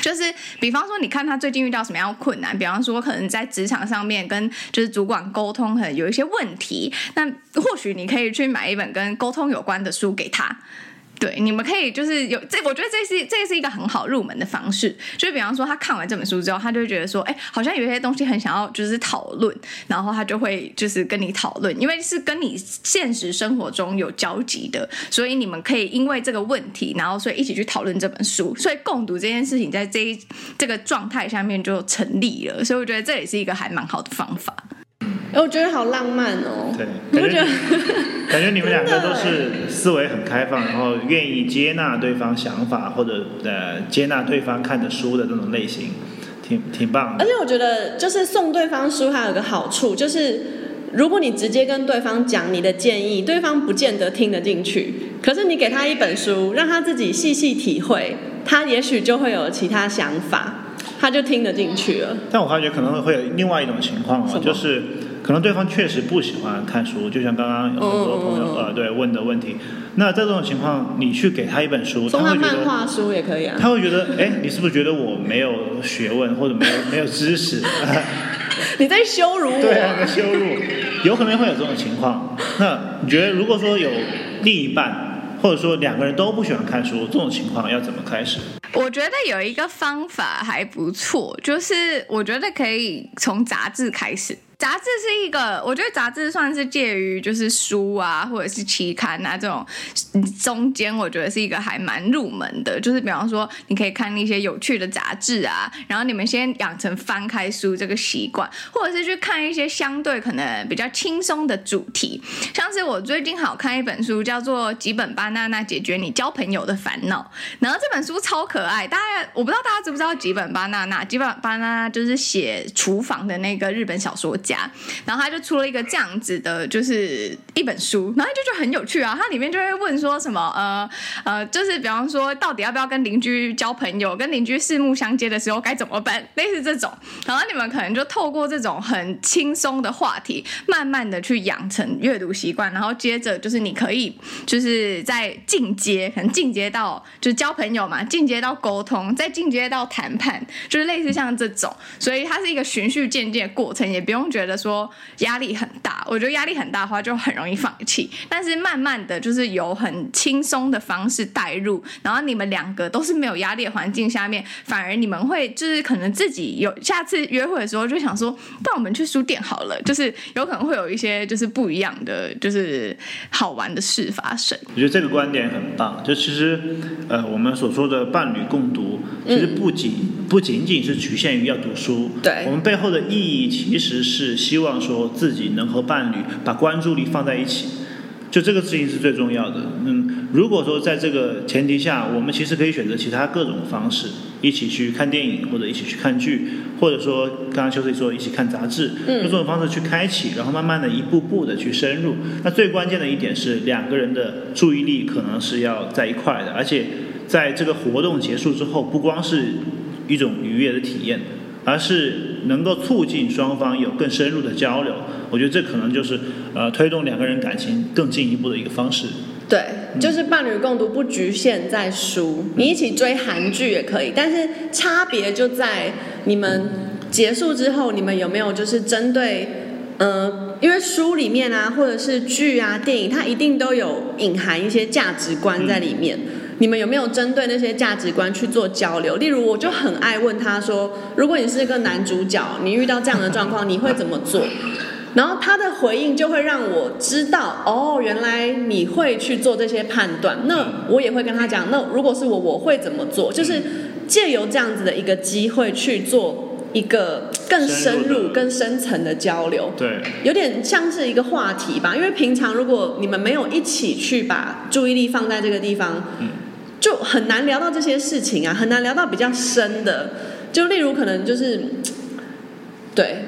就是比方说，你看他最近遇到什么样的困难，比方说可能在职场上面跟就是主管沟通，可能有一些问题，那或许你可以去买一本跟沟通有关的书给他。对，你们可以就是有这，我觉得这是这是一个很好入门的方式。就是比方说，他看完这本书之后，他就会觉得说，哎，好像有些东西很想要就是讨论，然后他就会就是跟你讨论，因为是跟你现实生活中有交集的，所以你们可以因为这个问题，然后所以一起去讨论这本书，所以共读这件事情在这一这个状态下面就成立了。所以我觉得这也是一个还蛮好的方法。我觉得好浪漫哦！对，我觉得感觉你们两个都是思维很开放，然后愿意接纳对方想法或者呃接纳对方看的书的这种类型，挺挺棒的。而且我觉得，就是送对方书还有个好处，就是如果你直接跟对方讲你的建议，对方不见得听得进去。可是你给他一本书，让他自己细细体会，他也许就会有其他想法，他就听得进去了。但我发觉可能会有另外一种情况啊，就是。可能对方确实不喜欢看书，就像刚刚有很多朋友、嗯、呃对问的问题。那在这种情况，你去给他一本书，送他他会觉得漫画书也可以啊。他会觉得，哎，你是不是觉得我没有学问或者没有没有知识？你在羞辱我？对啊，在羞辱。有可能会有这种情况。那你觉得，如果说有另一半，或者说两个人都不喜欢看书，这种情况要怎么开始？我觉得有一个方法还不错，就是我觉得可以从杂志开始。杂志是一个，我觉得杂志算是介于就是书啊，或者是期刊啊这种中间，我觉得是一个还蛮入门的。就是比方说，你可以看一些有趣的杂志啊，然后你们先养成翻开书这个习惯，或者是去看一些相对可能比较轻松的主题。像是我最近好看一本书，叫做《吉本巴娜娜解决你交朋友的烦恼》，然后这本书超可爱。大家我不知道大家知不知道吉本巴娜娜？吉本巴娜娜就是写厨房的那个日本小说家。然后他就出了一个这样子的，就是一本书，然后就就很有趣啊。它里面就会问说什么，呃呃，就是比方说，到底要不要跟邻居交朋友，跟邻居四目相接的时候该怎么办，类似这种。然后你们可能就透过这种很轻松的话题，慢慢的去养成阅读习惯，然后接着就是你可以就是在进阶，可能进阶到就是交朋友嘛，进阶到沟通，再进阶到谈判，就是类似像这种。所以它是一个循序渐进的过程，也不用觉得。说压力很大，我觉得压力很大的话就很容易放弃。但是慢慢的就是有很轻松的方式带入，然后你们两个都是没有压力的环境下面，反而你们会就是可能自己有下次约会的时候就想说，那我们去书店好了，就是有可能会有一些就是不一样的就是好玩的事发生。我觉得这个观点很棒，就其实呃我们所说的伴侣共读，其实不仅、嗯、不仅仅是局限于要读书，对，我们背后的意义其实是。希望说自己能和伴侣把关注力放在一起，就这个事情是最重要的。嗯，如果说在这个前提下，我们其实可以选择其他各种方式，一起去看电影，或者一起去看剧，或者说刚刚邱 Sir 说一起看杂志，用这种方式去开启，然后慢慢的一步步的去深入。那最关键的一点是，两个人的注意力可能是要在一块的，而且在这个活动结束之后，不光是一种愉悦的体验。而是能够促进双方有更深入的交流，我觉得这可能就是呃推动两个人感情更进一步的一个方式。对，就是伴侣共读不局限在书，你一起追韩剧也可以，但是差别就在你们结束之后，你们有没有就是针对呃，因为书里面啊，或者是剧啊、电影，它一定都有隐含一些价值观在里面。嗯你们有没有针对那些价值观去做交流？例如，我就很爱问他说：“如果你是一个男主角，你遇到这样的状况，你会怎么做？”然后他的回应就会让我知道，哦，原来你会去做这些判断。那我也会跟他讲，那如果是我，我会怎么做？就是借由这样子的一个机会去做一个更深入、更深层的交流。对，有点像是一个话题吧。因为平常如果你们没有一起去把注意力放在这个地方，嗯。就很难聊到这些事情啊，很难聊到比较深的。就例如可能就是，对，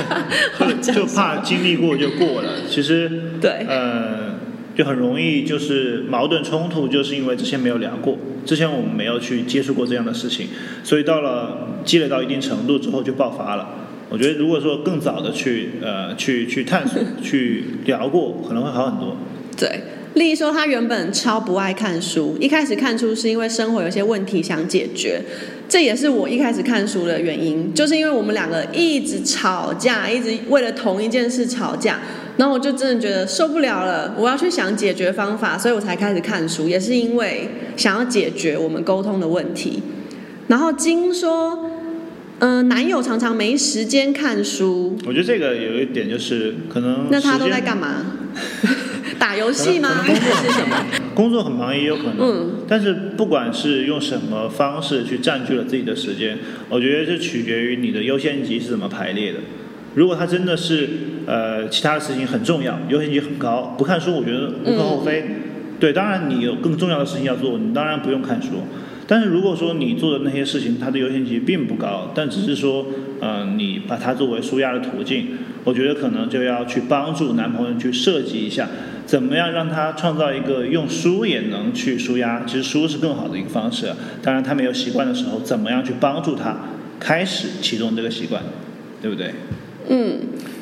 就怕经历过就过了。其实，对，呃，就很容易就是矛盾冲突，就是因为之前没有聊过，之前我们没有去接触过这样的事情，所以到了积累到一定程度之后就爆发了。我觉得如果说更早的去呃去去探索去聊过，可能会好很多。对。丽说，她原本超不爱看书，一开始看书是因为生活有些问题想解决，这也是我一开始看书的原因，就是因为我们两个一直吵架，一直为了同一件事吵架，然后我就真的觉得受不了了，我要去想解决方法，所以我才开始看书，也是因为想要解决我们沟通的问题。然后金说，嗯、呃，男友常常没时间看书，我觉得这个有一点就是可能，那他都在干嘛？打游戏吗？工作是什么？工作很忙也有可能。嗯。但是不管是用什么方式去占据了自己的时间，我觉得这取决于你的优先级是怎么排列的。如果他真的是呃其他的事情很重要，优先级很高，不看书我觉得无可厚非。嗯、对，当然你有更重要的事情要做，你当然不用看书。但是如果说你做的那些事情，它的优先级并不高，但只是说嗯、呃、你把它作为舒压的途径，我觉得可能就要去帮助男朋友去设计一下，怎么样让他创造一个用书也能去舒压，其实书是更好的一个方式。当然他没有习惯的时候，怎么样去帮助他开始启动这个习惯，对不对？嗯，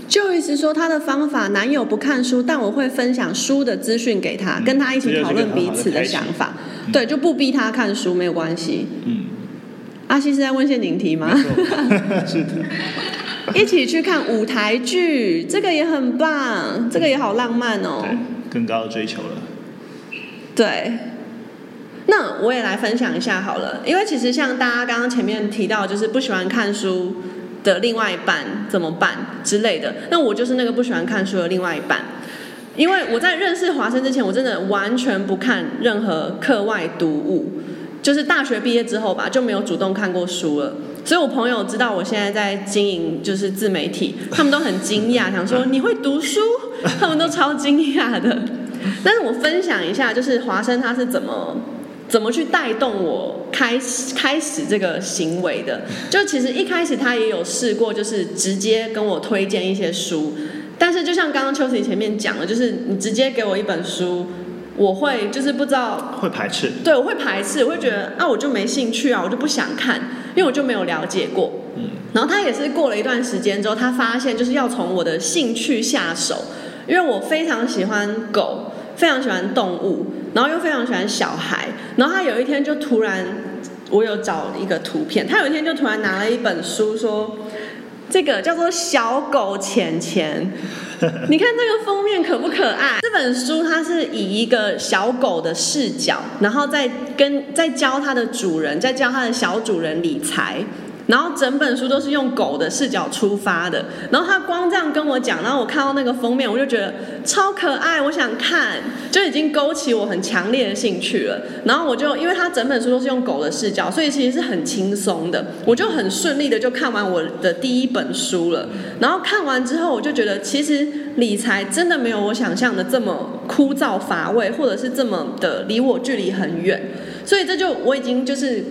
就意思说他的方法，男友不看书，但我会分享书的资讯给他，嗯、跟他一起讨论彼此的想法，嗯、对，就不逼他看书，没有关系。嗯，阿西是在问陷阱题吗？是的。一起去看舞台剧，这个也很棒，这个也好浪漫哦。对，更高的追求了。对，那我也来分享一下好了，因为其实像大家刚刚前面提到，就是不喜欢看书。的另外一半怎么办之类的？那我就是那个不喜欢看书的另外一半，因为我在认识华生之前，我真的完全不看任何课外读物，就是大学毕业之后吧，就没有主动看过书了。所以我朋友知道我现在在经营就是自媒体，他们都很惊讶，想说你会读书，他们都超惊讶的。但是我分享一下，就是华生他是怎么。怎么去带动我开始开始这个行为的？就其实一开始他也有试过，就是直接跟我推荐一些书，但是就像刚刚 Chelsea 前面讲的，就是你直接给我一本书，我会就是不知道会排斥，对，我会排斥，我会觉得啊，我就没兴趣啊，我就不想看，因为我就没有了解过。嗯，然后他也是过了一段时间之后，他发现就是要从我的兴趣下手，因为我非常喜欢狗，非常喜欢动物。然后又非常喜欢小孩，然后他有一天就突然，我有找一个图片，他有一天就突然拿了一本书说，这个叫做《小狗钱钱》，你看这个封面可不可爱？这本书它是以一个小狗的视角，然后再跟再教它的主人，再教它的小主人理财。然后整本书都是用狗的视角出发的，然后他光这样跟我讲，然后我看到那个封面，我就觉得超可爱，我想看，就已经勾起我很强烈的兴趣了。然后我就因为他整本书都是用狗的视角，所以其实是很轻松的，我就很顺利的就看完我的第一本书了。然后看完之后，我就觉得其实理财真的没有我想象的这么枯燥乏味，或者是这么的离我距离很远。所以这就我已经就是。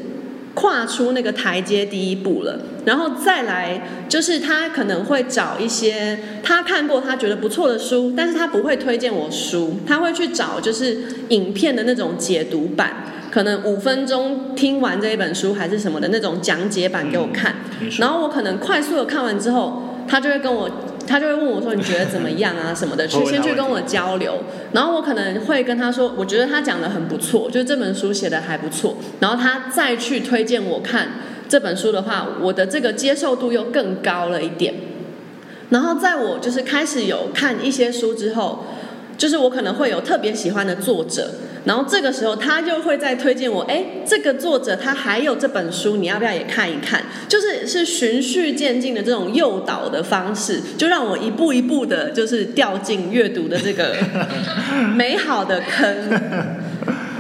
跨出那个台阶第一步了，然后再来就是他可能会找一些他看过他觉得不错的书，但是他不会推荐我书，他会去找就是影片的那种解读版，可能五分钟听完这一本书还是什么的那种讲解版给我看，然后我可能快速的看完之后，他就会跟我。他就会问我说：“你觉得怎么样啊？什么的，去先去跟我交流。然后我可能会跟他说，我觉得他讲的很不错，就是这本书写的还不错。然后他再去推荐我看这本书的话，我的这个接受度又更高了一点。然后在我就是开始有看一些书之后，就是我可能会有特别喜欢的作者。”然后这个时候，他就会再推荐我，哎，这个作者他还有这本书，你要不要也看一看？就是是循序渐进的这种诱导的方式，就让我一步一步的，就是掉进阅读的这个 美好的坑。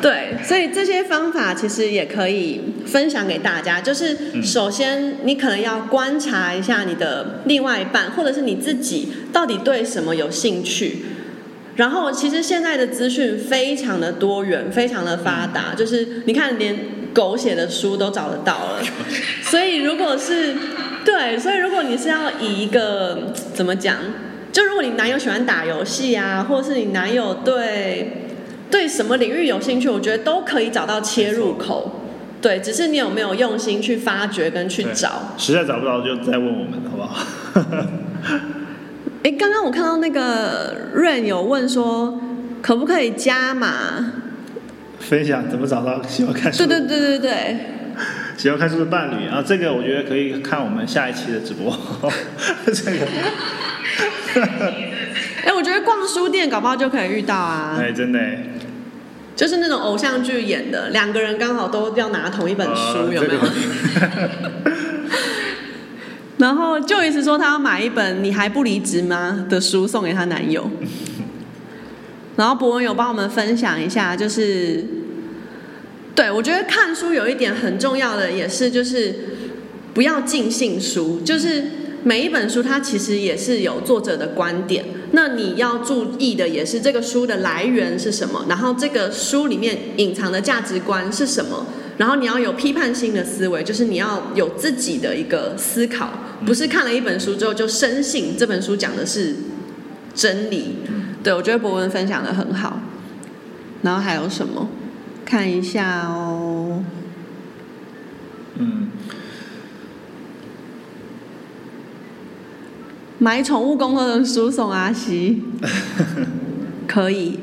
对，所以这些方法其实也可以分享给大家。就是首先，你可能要观察一下你的另外一半，或者是你自己，到底对什么有兴趣。然后，其实现在的资讯非常的多元，非常的发达。就是你看，连狗写的书都找得到了。所以，如果是对，所以如果你是要以一个怎么讲，就如果你男友喜欢打游戏啊，或者是你男友对对什么领域有兴趣，我觉得都可以找到切入口。对，只是你有没有用心去发掘跟去找。实在找不到，就再问我们，好不好？哎，刚刚我看到那个 Rain 有问说，可不可以加码分享怎么找到喜欢看书？对对对对对，喜欢看书的伴侣啊，这个我觉得可以看我们下一期的直播。这个，哎，我觉得逛书店搞不好就可以遇到啊。哎，真的，就是那种偶像剧演的，两个人刚好都要拿同一本书，有没有？然后就一直说他要买一本《你还不离职吗》的书送给他男友。然后博文有帮我们分享一下，就是，对，我觉得看书有一点很重要的，也是就是不要尽信书，就是每一本书它其实也是有作者的观点，那你要注意的也是这个书的来源是什么，然后这个书里面隐藏的价值观是什么，然后你要有批判性的思维，就是你要有自己的一个思考，不是看了一本书之后就深信这本书讲的是真理。对，我觉得博文分享的很好。然后还有什么？看一下哦。嗯。买宠物沟通的书送阿西，可以。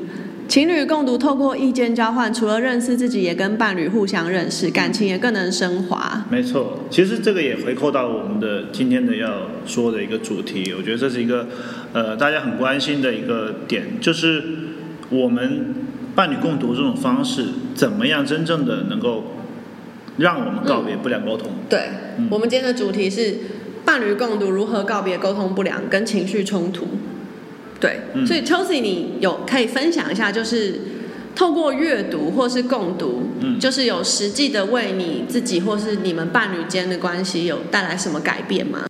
情侣共读，透过意见交换，除了认识自己，也跟伴侣互相认识，感情也更能升华。没错，其实这个也回扣到我们的今天的要说的一个主题，我觉得这是一个呃大家很关心的一个点，就是我们伴侣共读这种方式，怎么样真正的能够让我们告别不良沟通？嗯、对、嗯，我们今天的主题是。伴侣共读如何告别沟通不良跟情绪冲突？对，嗯、所以 Chelsea，你有可以分享一下，就是透过阅读或是共读，嗯，就是有实际的为你自己或是你们伴侣间的关系有带来什么改变吗？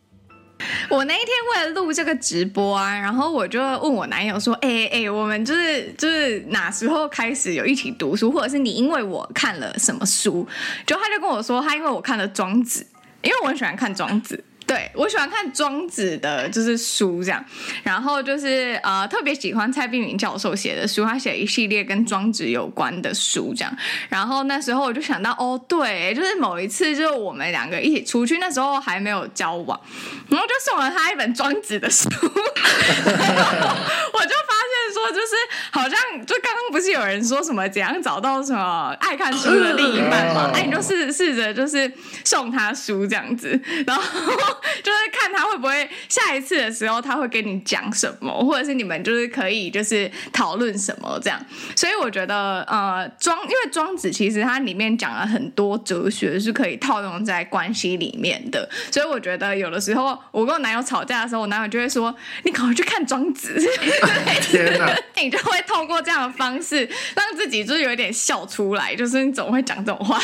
我那一天为了录这个直播啊，然后我就问我男友说：“哎、欸、哎、欸，我们就是就是哪时候开始有一起读书，或者是你因为我看了什么书？”就他就跟我说，他因为我看了《庄子》，因为我很喜欢看《庄子》。对，我喜欢看庄子的，就是书这样，然后就是呃，特别喜欢蔡璧名教授写的书，他写一系列跟庄子有关的书这样。然后那时候我就想到，哦，对，就是某一次，就是我们两个一起出去，那时候还没有交往，然后就送了他一本庄子的书，我就发现说，就是好像就刚刚不是有人说什么怎样找到什么爱看书的另一半嘛？哎，你就试试着就是送他书这样子，然后。就是看他会不会下一次的时候他会跟你讲什么，或者是你们就是可以就是讨论什么这样。所以我觉得呃庄，因为庄子其实它里面讲了很多哲学是可以套用在关系里面的。所以我觉得有的时候我跟我男友吵架的时候，我男友就会说：“你赶快去看庄子。”天哪！你就会透过这样的方式让自己就是有一点笑出来，就是你总会讲这种话，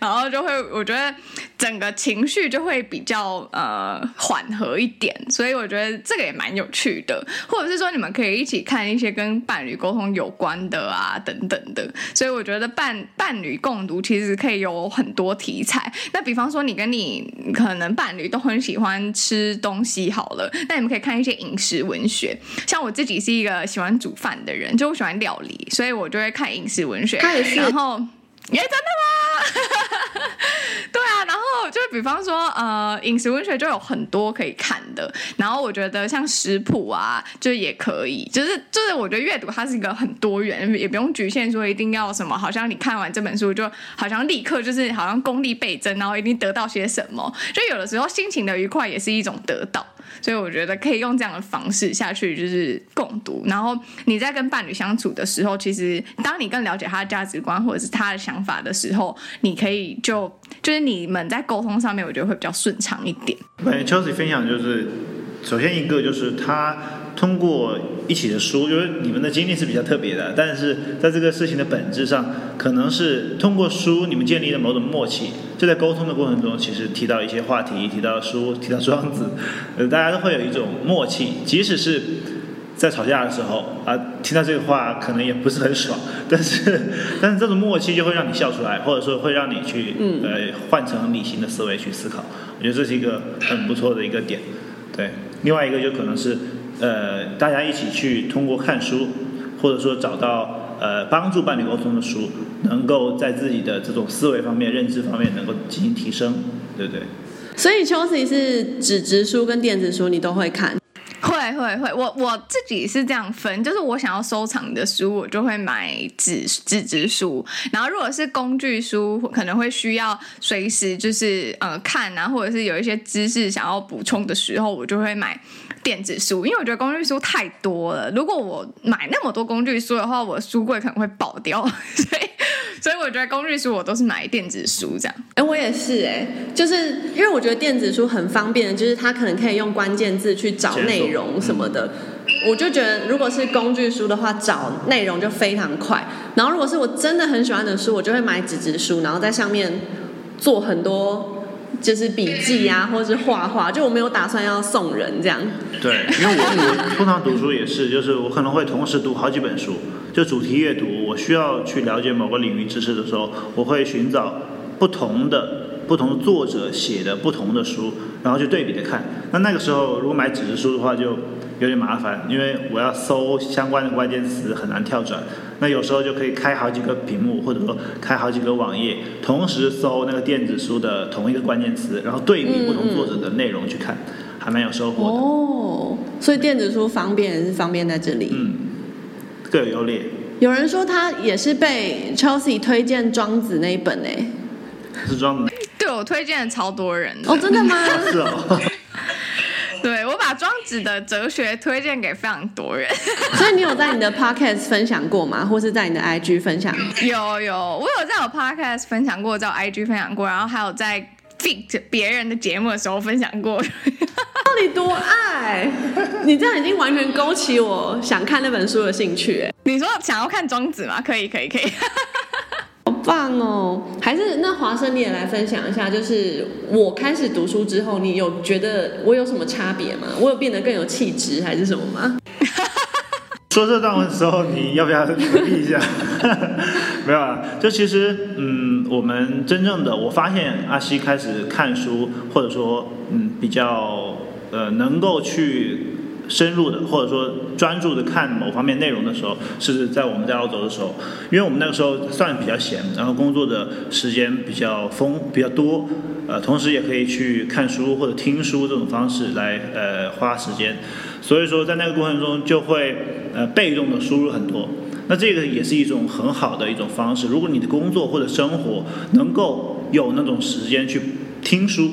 然后就会我觉得整个情绪就会比较。呃，缓和一点，所以我觉得这个也蛮有趣的，或者是说你们可以一起看一些跟伴侣沟通有关的啊，等等的。所以我觉得伴伴侣共读其实可以有很多题材。那比方说，你跟你可能伴侣都很喜欢吃东西，好了，那你们可以看一些饮食文学。像我自己是一个喜欢煮饭的人，就我喜欢料理，所以我就会看饮食文学。然后，耶，真的吗？对啊，然后就比方说，呃，饮食文学就有很多可以看的。然后我觉得像食谱啊，就也可以。就是就是，我觉得阅读它是一个很多元，也不用局限说一定要什么。好像你看完这本书，就好像立刻就是好像功力倍增，然后一定得到些什么。就有的时候心情的愉快也是一种得到。所以我觉得可以用这样的方式下去，就是共读。然后你在跟伴侣相处的时候，其实当你更了解他的价值观或者是他的想法的时候，你可以就就是你们在沟通上面，我觉得会比较顺畅一点。对，Chelsea 分享就是，首先一个就是他。通过一起的书，就是你们的经历是比较特别的，但是在这个事情的本质上，可能是通过书你们建立了某种默契。就在沟通的过程中，其实提到一些话题，提到书，提到庄子，呃，大家都会有一种默契。即使是在吵架的时候啊，听到这个话可能也不是很爽，但是 但是这种默契就会让你笑出来，或者说会让你去呃换成理性的思维去思考。我觉得这是一个很不错的一个点。对，另外一个就可能是。呃，大家一起去通过看书，或者说找到呃帮助伴侣沟通的书，能够在自己的这种思维方面、认知方面能够进行提升，对不对？所以 Chelsea 是纸质书跟电子书你都会看？会会会，我我自己是这样分，就是我想要收藏的书，我就会买纸纸质书，然后如果是工具书，可能会需要随时就是呃看啊，或者是有一些知识想要补充的时候，我就会买。电子书，因为我觉得工具书太多了。如果我买那么多工具书的话，我书柜可能会爆掉。所以，所以我觉得工具书我都是买电子书这样。哎，我也是哎，就是因为我觉得电子书很方便，就是它可能可以用关键字去找内容什么的。我就觉得，如果是工具书的话，找内容就非常快。然后，如果是我真的很喜欢的书，我就会买纸质书，然后在上面做很多。就是笔记啊，或者是画画，就我没有打算要送人这样。对，因为我我通常读书也是，就是我可能会同时读好几本书，就主题阅读，我需要去了解某个领域知识的时候，我会寻找不同的。不同作者写的不同的书，然后去对比的看。那那个时候如果买纸质书的话，就有点麻烦，因为我要搜相关的关键词很难跳转。那有时候就可以开好几个屏幕，或者说开好几个网页，同时搜那个电子书的同一个关键词，然后对比不同作者的内容去看，嗯、还蛮有收获的。哦，所以电子书方便也是方便在这里。嗯，各有优劣。有人说他也是被 Chelsea 推荐《庄子》那一本诶。是庄子。对，我推荐了超多人的哦，真的吗？是哦。对，我把庄子的哲学推荐给非常多人。所以你有在你的 podcast 分享过吗？或是在你的 IG 分享？有有，我有在我 podcast 分享过，在我 IG 分享过，然后还有在 fit 别人的节目的时候分享过。到底多爱？你这样已经完全勾起我想看那本书的兴趣。哎，你说想要看庄子吗？可以可以可以。可以棒哦！还是那华生你也来分享一下，就是我开始读书之后，你有觉得我有什么差别吗？我有变得更有气质还是什么吗？说这段文的时候，你要不要 回避一下？没有啊，就其实嗯，我们真正的我发现阿西开始看书，或者说嗯比较呃能够去。深入的，或者说专注的看某方面内容的时候，是在我们在澳洲的时候，因为我们那个时候算比较闲，然后工作的时间比较丰比较多，呃，同时也可以去看书或者听书这种方式来呃花时间，所以说在那个过程中就会呃被动的输入很多，那这个也是一种很好的一种方式。如果你的工作或者生活能够有那种时间去听书，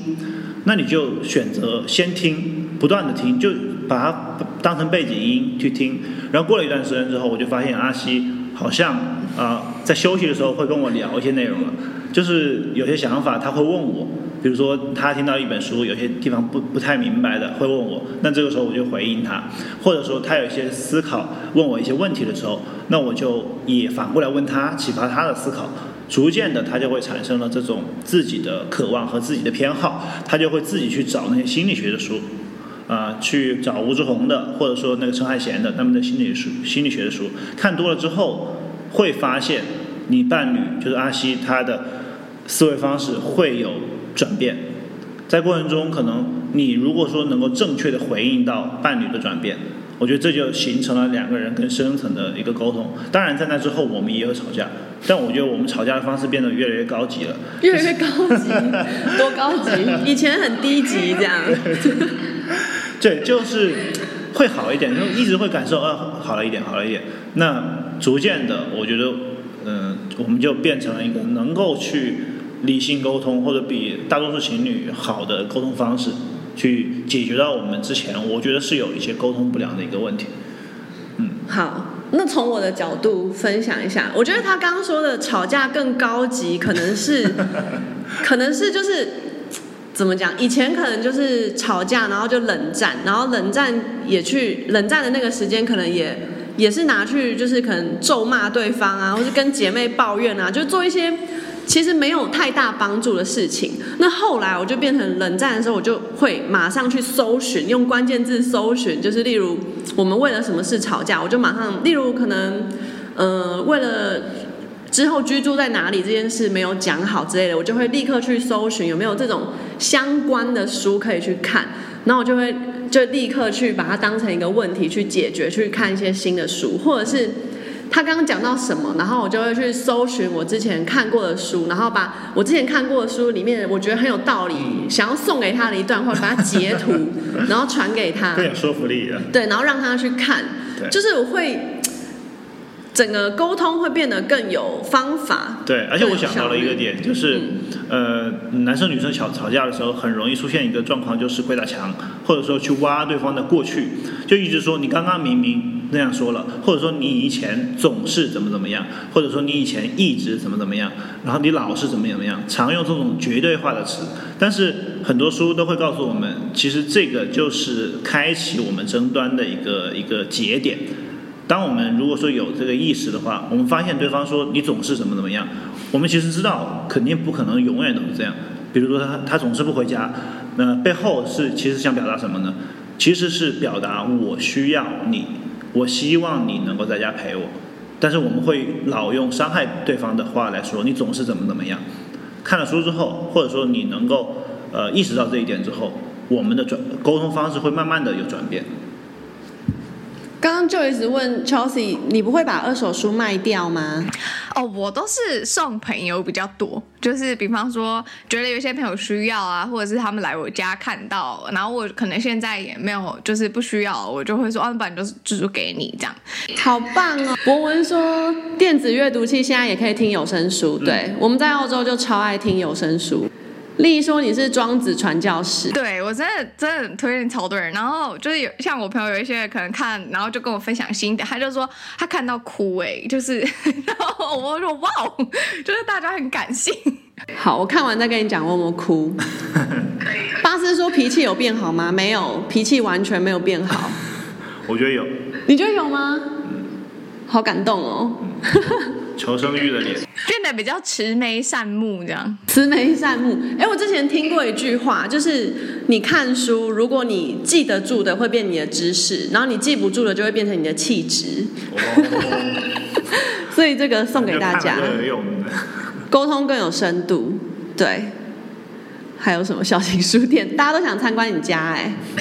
那你就选择先听，不断的听就。把它当成背景音去听，然后过了一段时间之后，我就发现阿西好像啊、在休息的时候会跟我聊一些内容了，就是有些想法他会问我，比如说他听到一本书有些地方不不太明白的会问我，那这个时候我就回应他，或者说他有一些思考问我一些问题的时候，那我就也反过来问他，启发他的思考，逐渐的他就会产生了这种自己的渴望和自己的偏好，他就会自己去找那些心理学的书。啊、呃，去找吴志红的，或者说那个陈海贤的他们的心理书、心理学的书，看多了之后，会发现你伴侣就是阿西，他的思维方式会有转变，在过程中，可能你如果说能够正确的回应到伴侣的转变，我觉得这就形成了两个人更深层的一个沟通。当然，在那之后我们也有吵架，但我觉得我们吵架的方式变得越来越高级了，越来越高级，多高级？以前很低级这样。对，就是会好一点，就一直会感受，啊，好了一点，好了一点。那逐渐的，我觉得，嗯、呃，我们就变成了一个能够去理性沟通，或者比大多数情侣好的沟通方式，去解决到我们之前我觉得是有一些沟通不良的一个问题。嗯，好，那从我的角度分享一下，我觉得他刚刚说的吵架更高级，可能是，可能是就是。怎么讲？以前可能就是吵架，然后就冷战，然后冷战也去冷战的那个时间，可能也也是拿去就是可能咒骂对方啊，或是跟姐妹抱怨啊，就做一些其实没有太大帮助的事情。那后来我就变成冷战的时候，我就会马上去搜寻，用关键字搜寻，就是例如我们为了什么事吵架，我就马上，例如可能呃为了。之后居住在哪里这件事没有讲好之类的，我就会立刻去搜寻有没有这种相关的书可以去看，然后我就会就立刻去把它当成一个问题去解决，去看一些新的书，或者是他刚刚讲到什么，然后我就会去搜寻我之前看过的书，然后把我之前看过的书里面我觉得很有道理，想要送给他的一段话，把它截图，然后传给他，更有说服力的，对，然后让他去看，就是我会。整个沟通会变得更有方法。对，而且我想到了一个点，就是，呃，男生女生吵吵架的时候，很容易出现一个状况，就是鬼打墙，或者说去挖对方的过去，就一直说你刚刚明明那样说了，或者说你以前总是怎么怎么样，或者说你以前一直怎么怎么样，然后你老是怎么怎么样，常用这种绝对化的词。但是很多书都会告诉我们，其实这个就是开启我们争端的一个一个节点。当我们如果说有这个意识的话，我们发现对方说你总是怎么怎么样，我们其实知道肯定不可能永远都是这样。比如说他他总是不回家，那背后是其实想表达什么呢？其实是表达我需要你，我希望你能够在家陪我。但是我们会老用伤害对方的话来说，你总是怎么怎么样。看了书之后，或者说你能够呃意识到这一点之后，我们的转沟通方式会慢慢的有转变。刚刚就一直问 Chelsea，你不会把二手书卖掉吗？哦，我都是送朋友比较多，就是比方说觉得有些朋友需要啊，或者是他们来我家看到，然后我可能现在也没有，就是不需要，我就会说，啊，不然就是就是给你这样。好棒哦！博文说电子阅读器现在也可以听有声书，对，嗯、我们在澳洲就超爱听有声书。丽说你是庄子传教士，对，我真的真的很推荐超多人。然后就是有像我朋友有一些可能看，然后就跟我分享心得，他就说他看到哭哎，就是 然后我说哇，就是大家很感性。好，我看完再跟你讲，我有没有哭？巴斯说脾气有变好吗？没有，脾气完全没有变好。我觉得有，你觉得有吗？好感动哦。求生欲的脸，变得比较慈眉善目，这样慈眉善目。哎，我之前听过一句话，就是你看书，如果你记得住的会变你的知识，然后你记不住的就会变成你的气质。所以这个送给大家，沟通更有深度。对，还有什么小型书店？大家都想参观你家哎。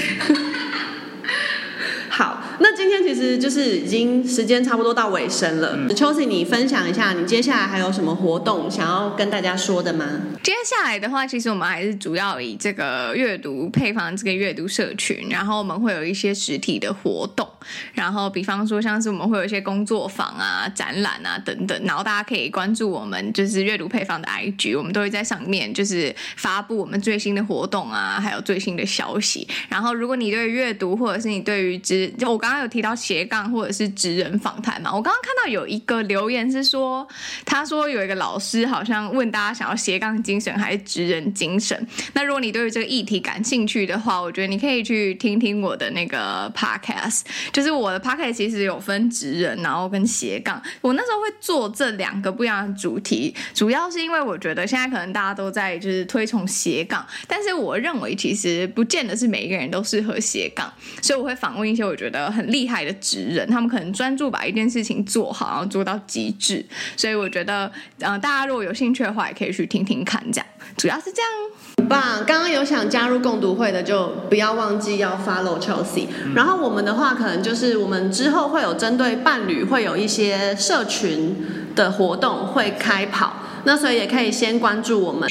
好。那今天其实就是已经时间差不多到尾声了。Chelsea，你分享一下，你接下来还有什么活动想要跟大家说的吗？接下来的话，其实我们还是主要以这个阅读配方这个阅读社群，然后我们会有一些实体的活动，然后比方说像是我们会有一些工作坊啊、展览啊等等，然后大家可以关注我们就是阅读配方的 IG，我们都会在上面就是发布我们最新的活动啊，还有最新的消息。然后如果你对阅读或者是你对于知，就我刚。刚刚有提到斜杠或者是职人访谈嘛？我刚刚看到有一个留言是说，他说有一个老师好像问大家想要斜杠精神还是职人精神。那如果你对于这个议题感兴趣的话，我觉得你可以去听听我的那个 podcast。就是我的 podcast 其实有分职人，然后跟斜杠。我那时候会做这两个不一样的主题，主要是因为我觉得现在可能大家都在就是推崇斜杠，但是我认为其实不见得是每一个人都适合斜杠，所以我会访问一些我觉得很。很厉害的职人，他们可能专注把一件事情做好，然后做到极致。所以我觉得，呃，大家如果有兴趣的话，也可以去听听看。这样，主要是这样。很棒！刚刚有想加入共读会的，就不要忘记要 follow Chelsea。嗯。然后我们的话，可能就是我们之后会有针对伴侣，会有一些社群的活动会开跑。那所以也可以先关注我们。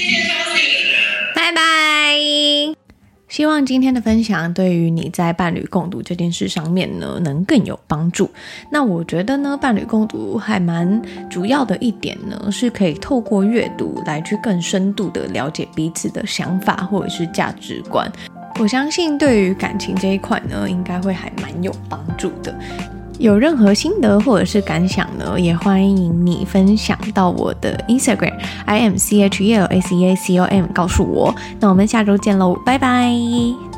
拜拜。希望今天的分享对于你在伴侣共读这件事上面呢，能更有帮助。那我觉得呢，伴侣共读还蛮主要的一点呢，是可以透过阅读来去更深度的了解彼此的想法或者是价值观。我相信对于感情这一块呢，应该会还蛮有帮助的。有任何心得或者是感想呢，也欢迎你分享到我的 Instagram I M C H E L A C A C O M 告诉我。那我们下周见喽，拜拜。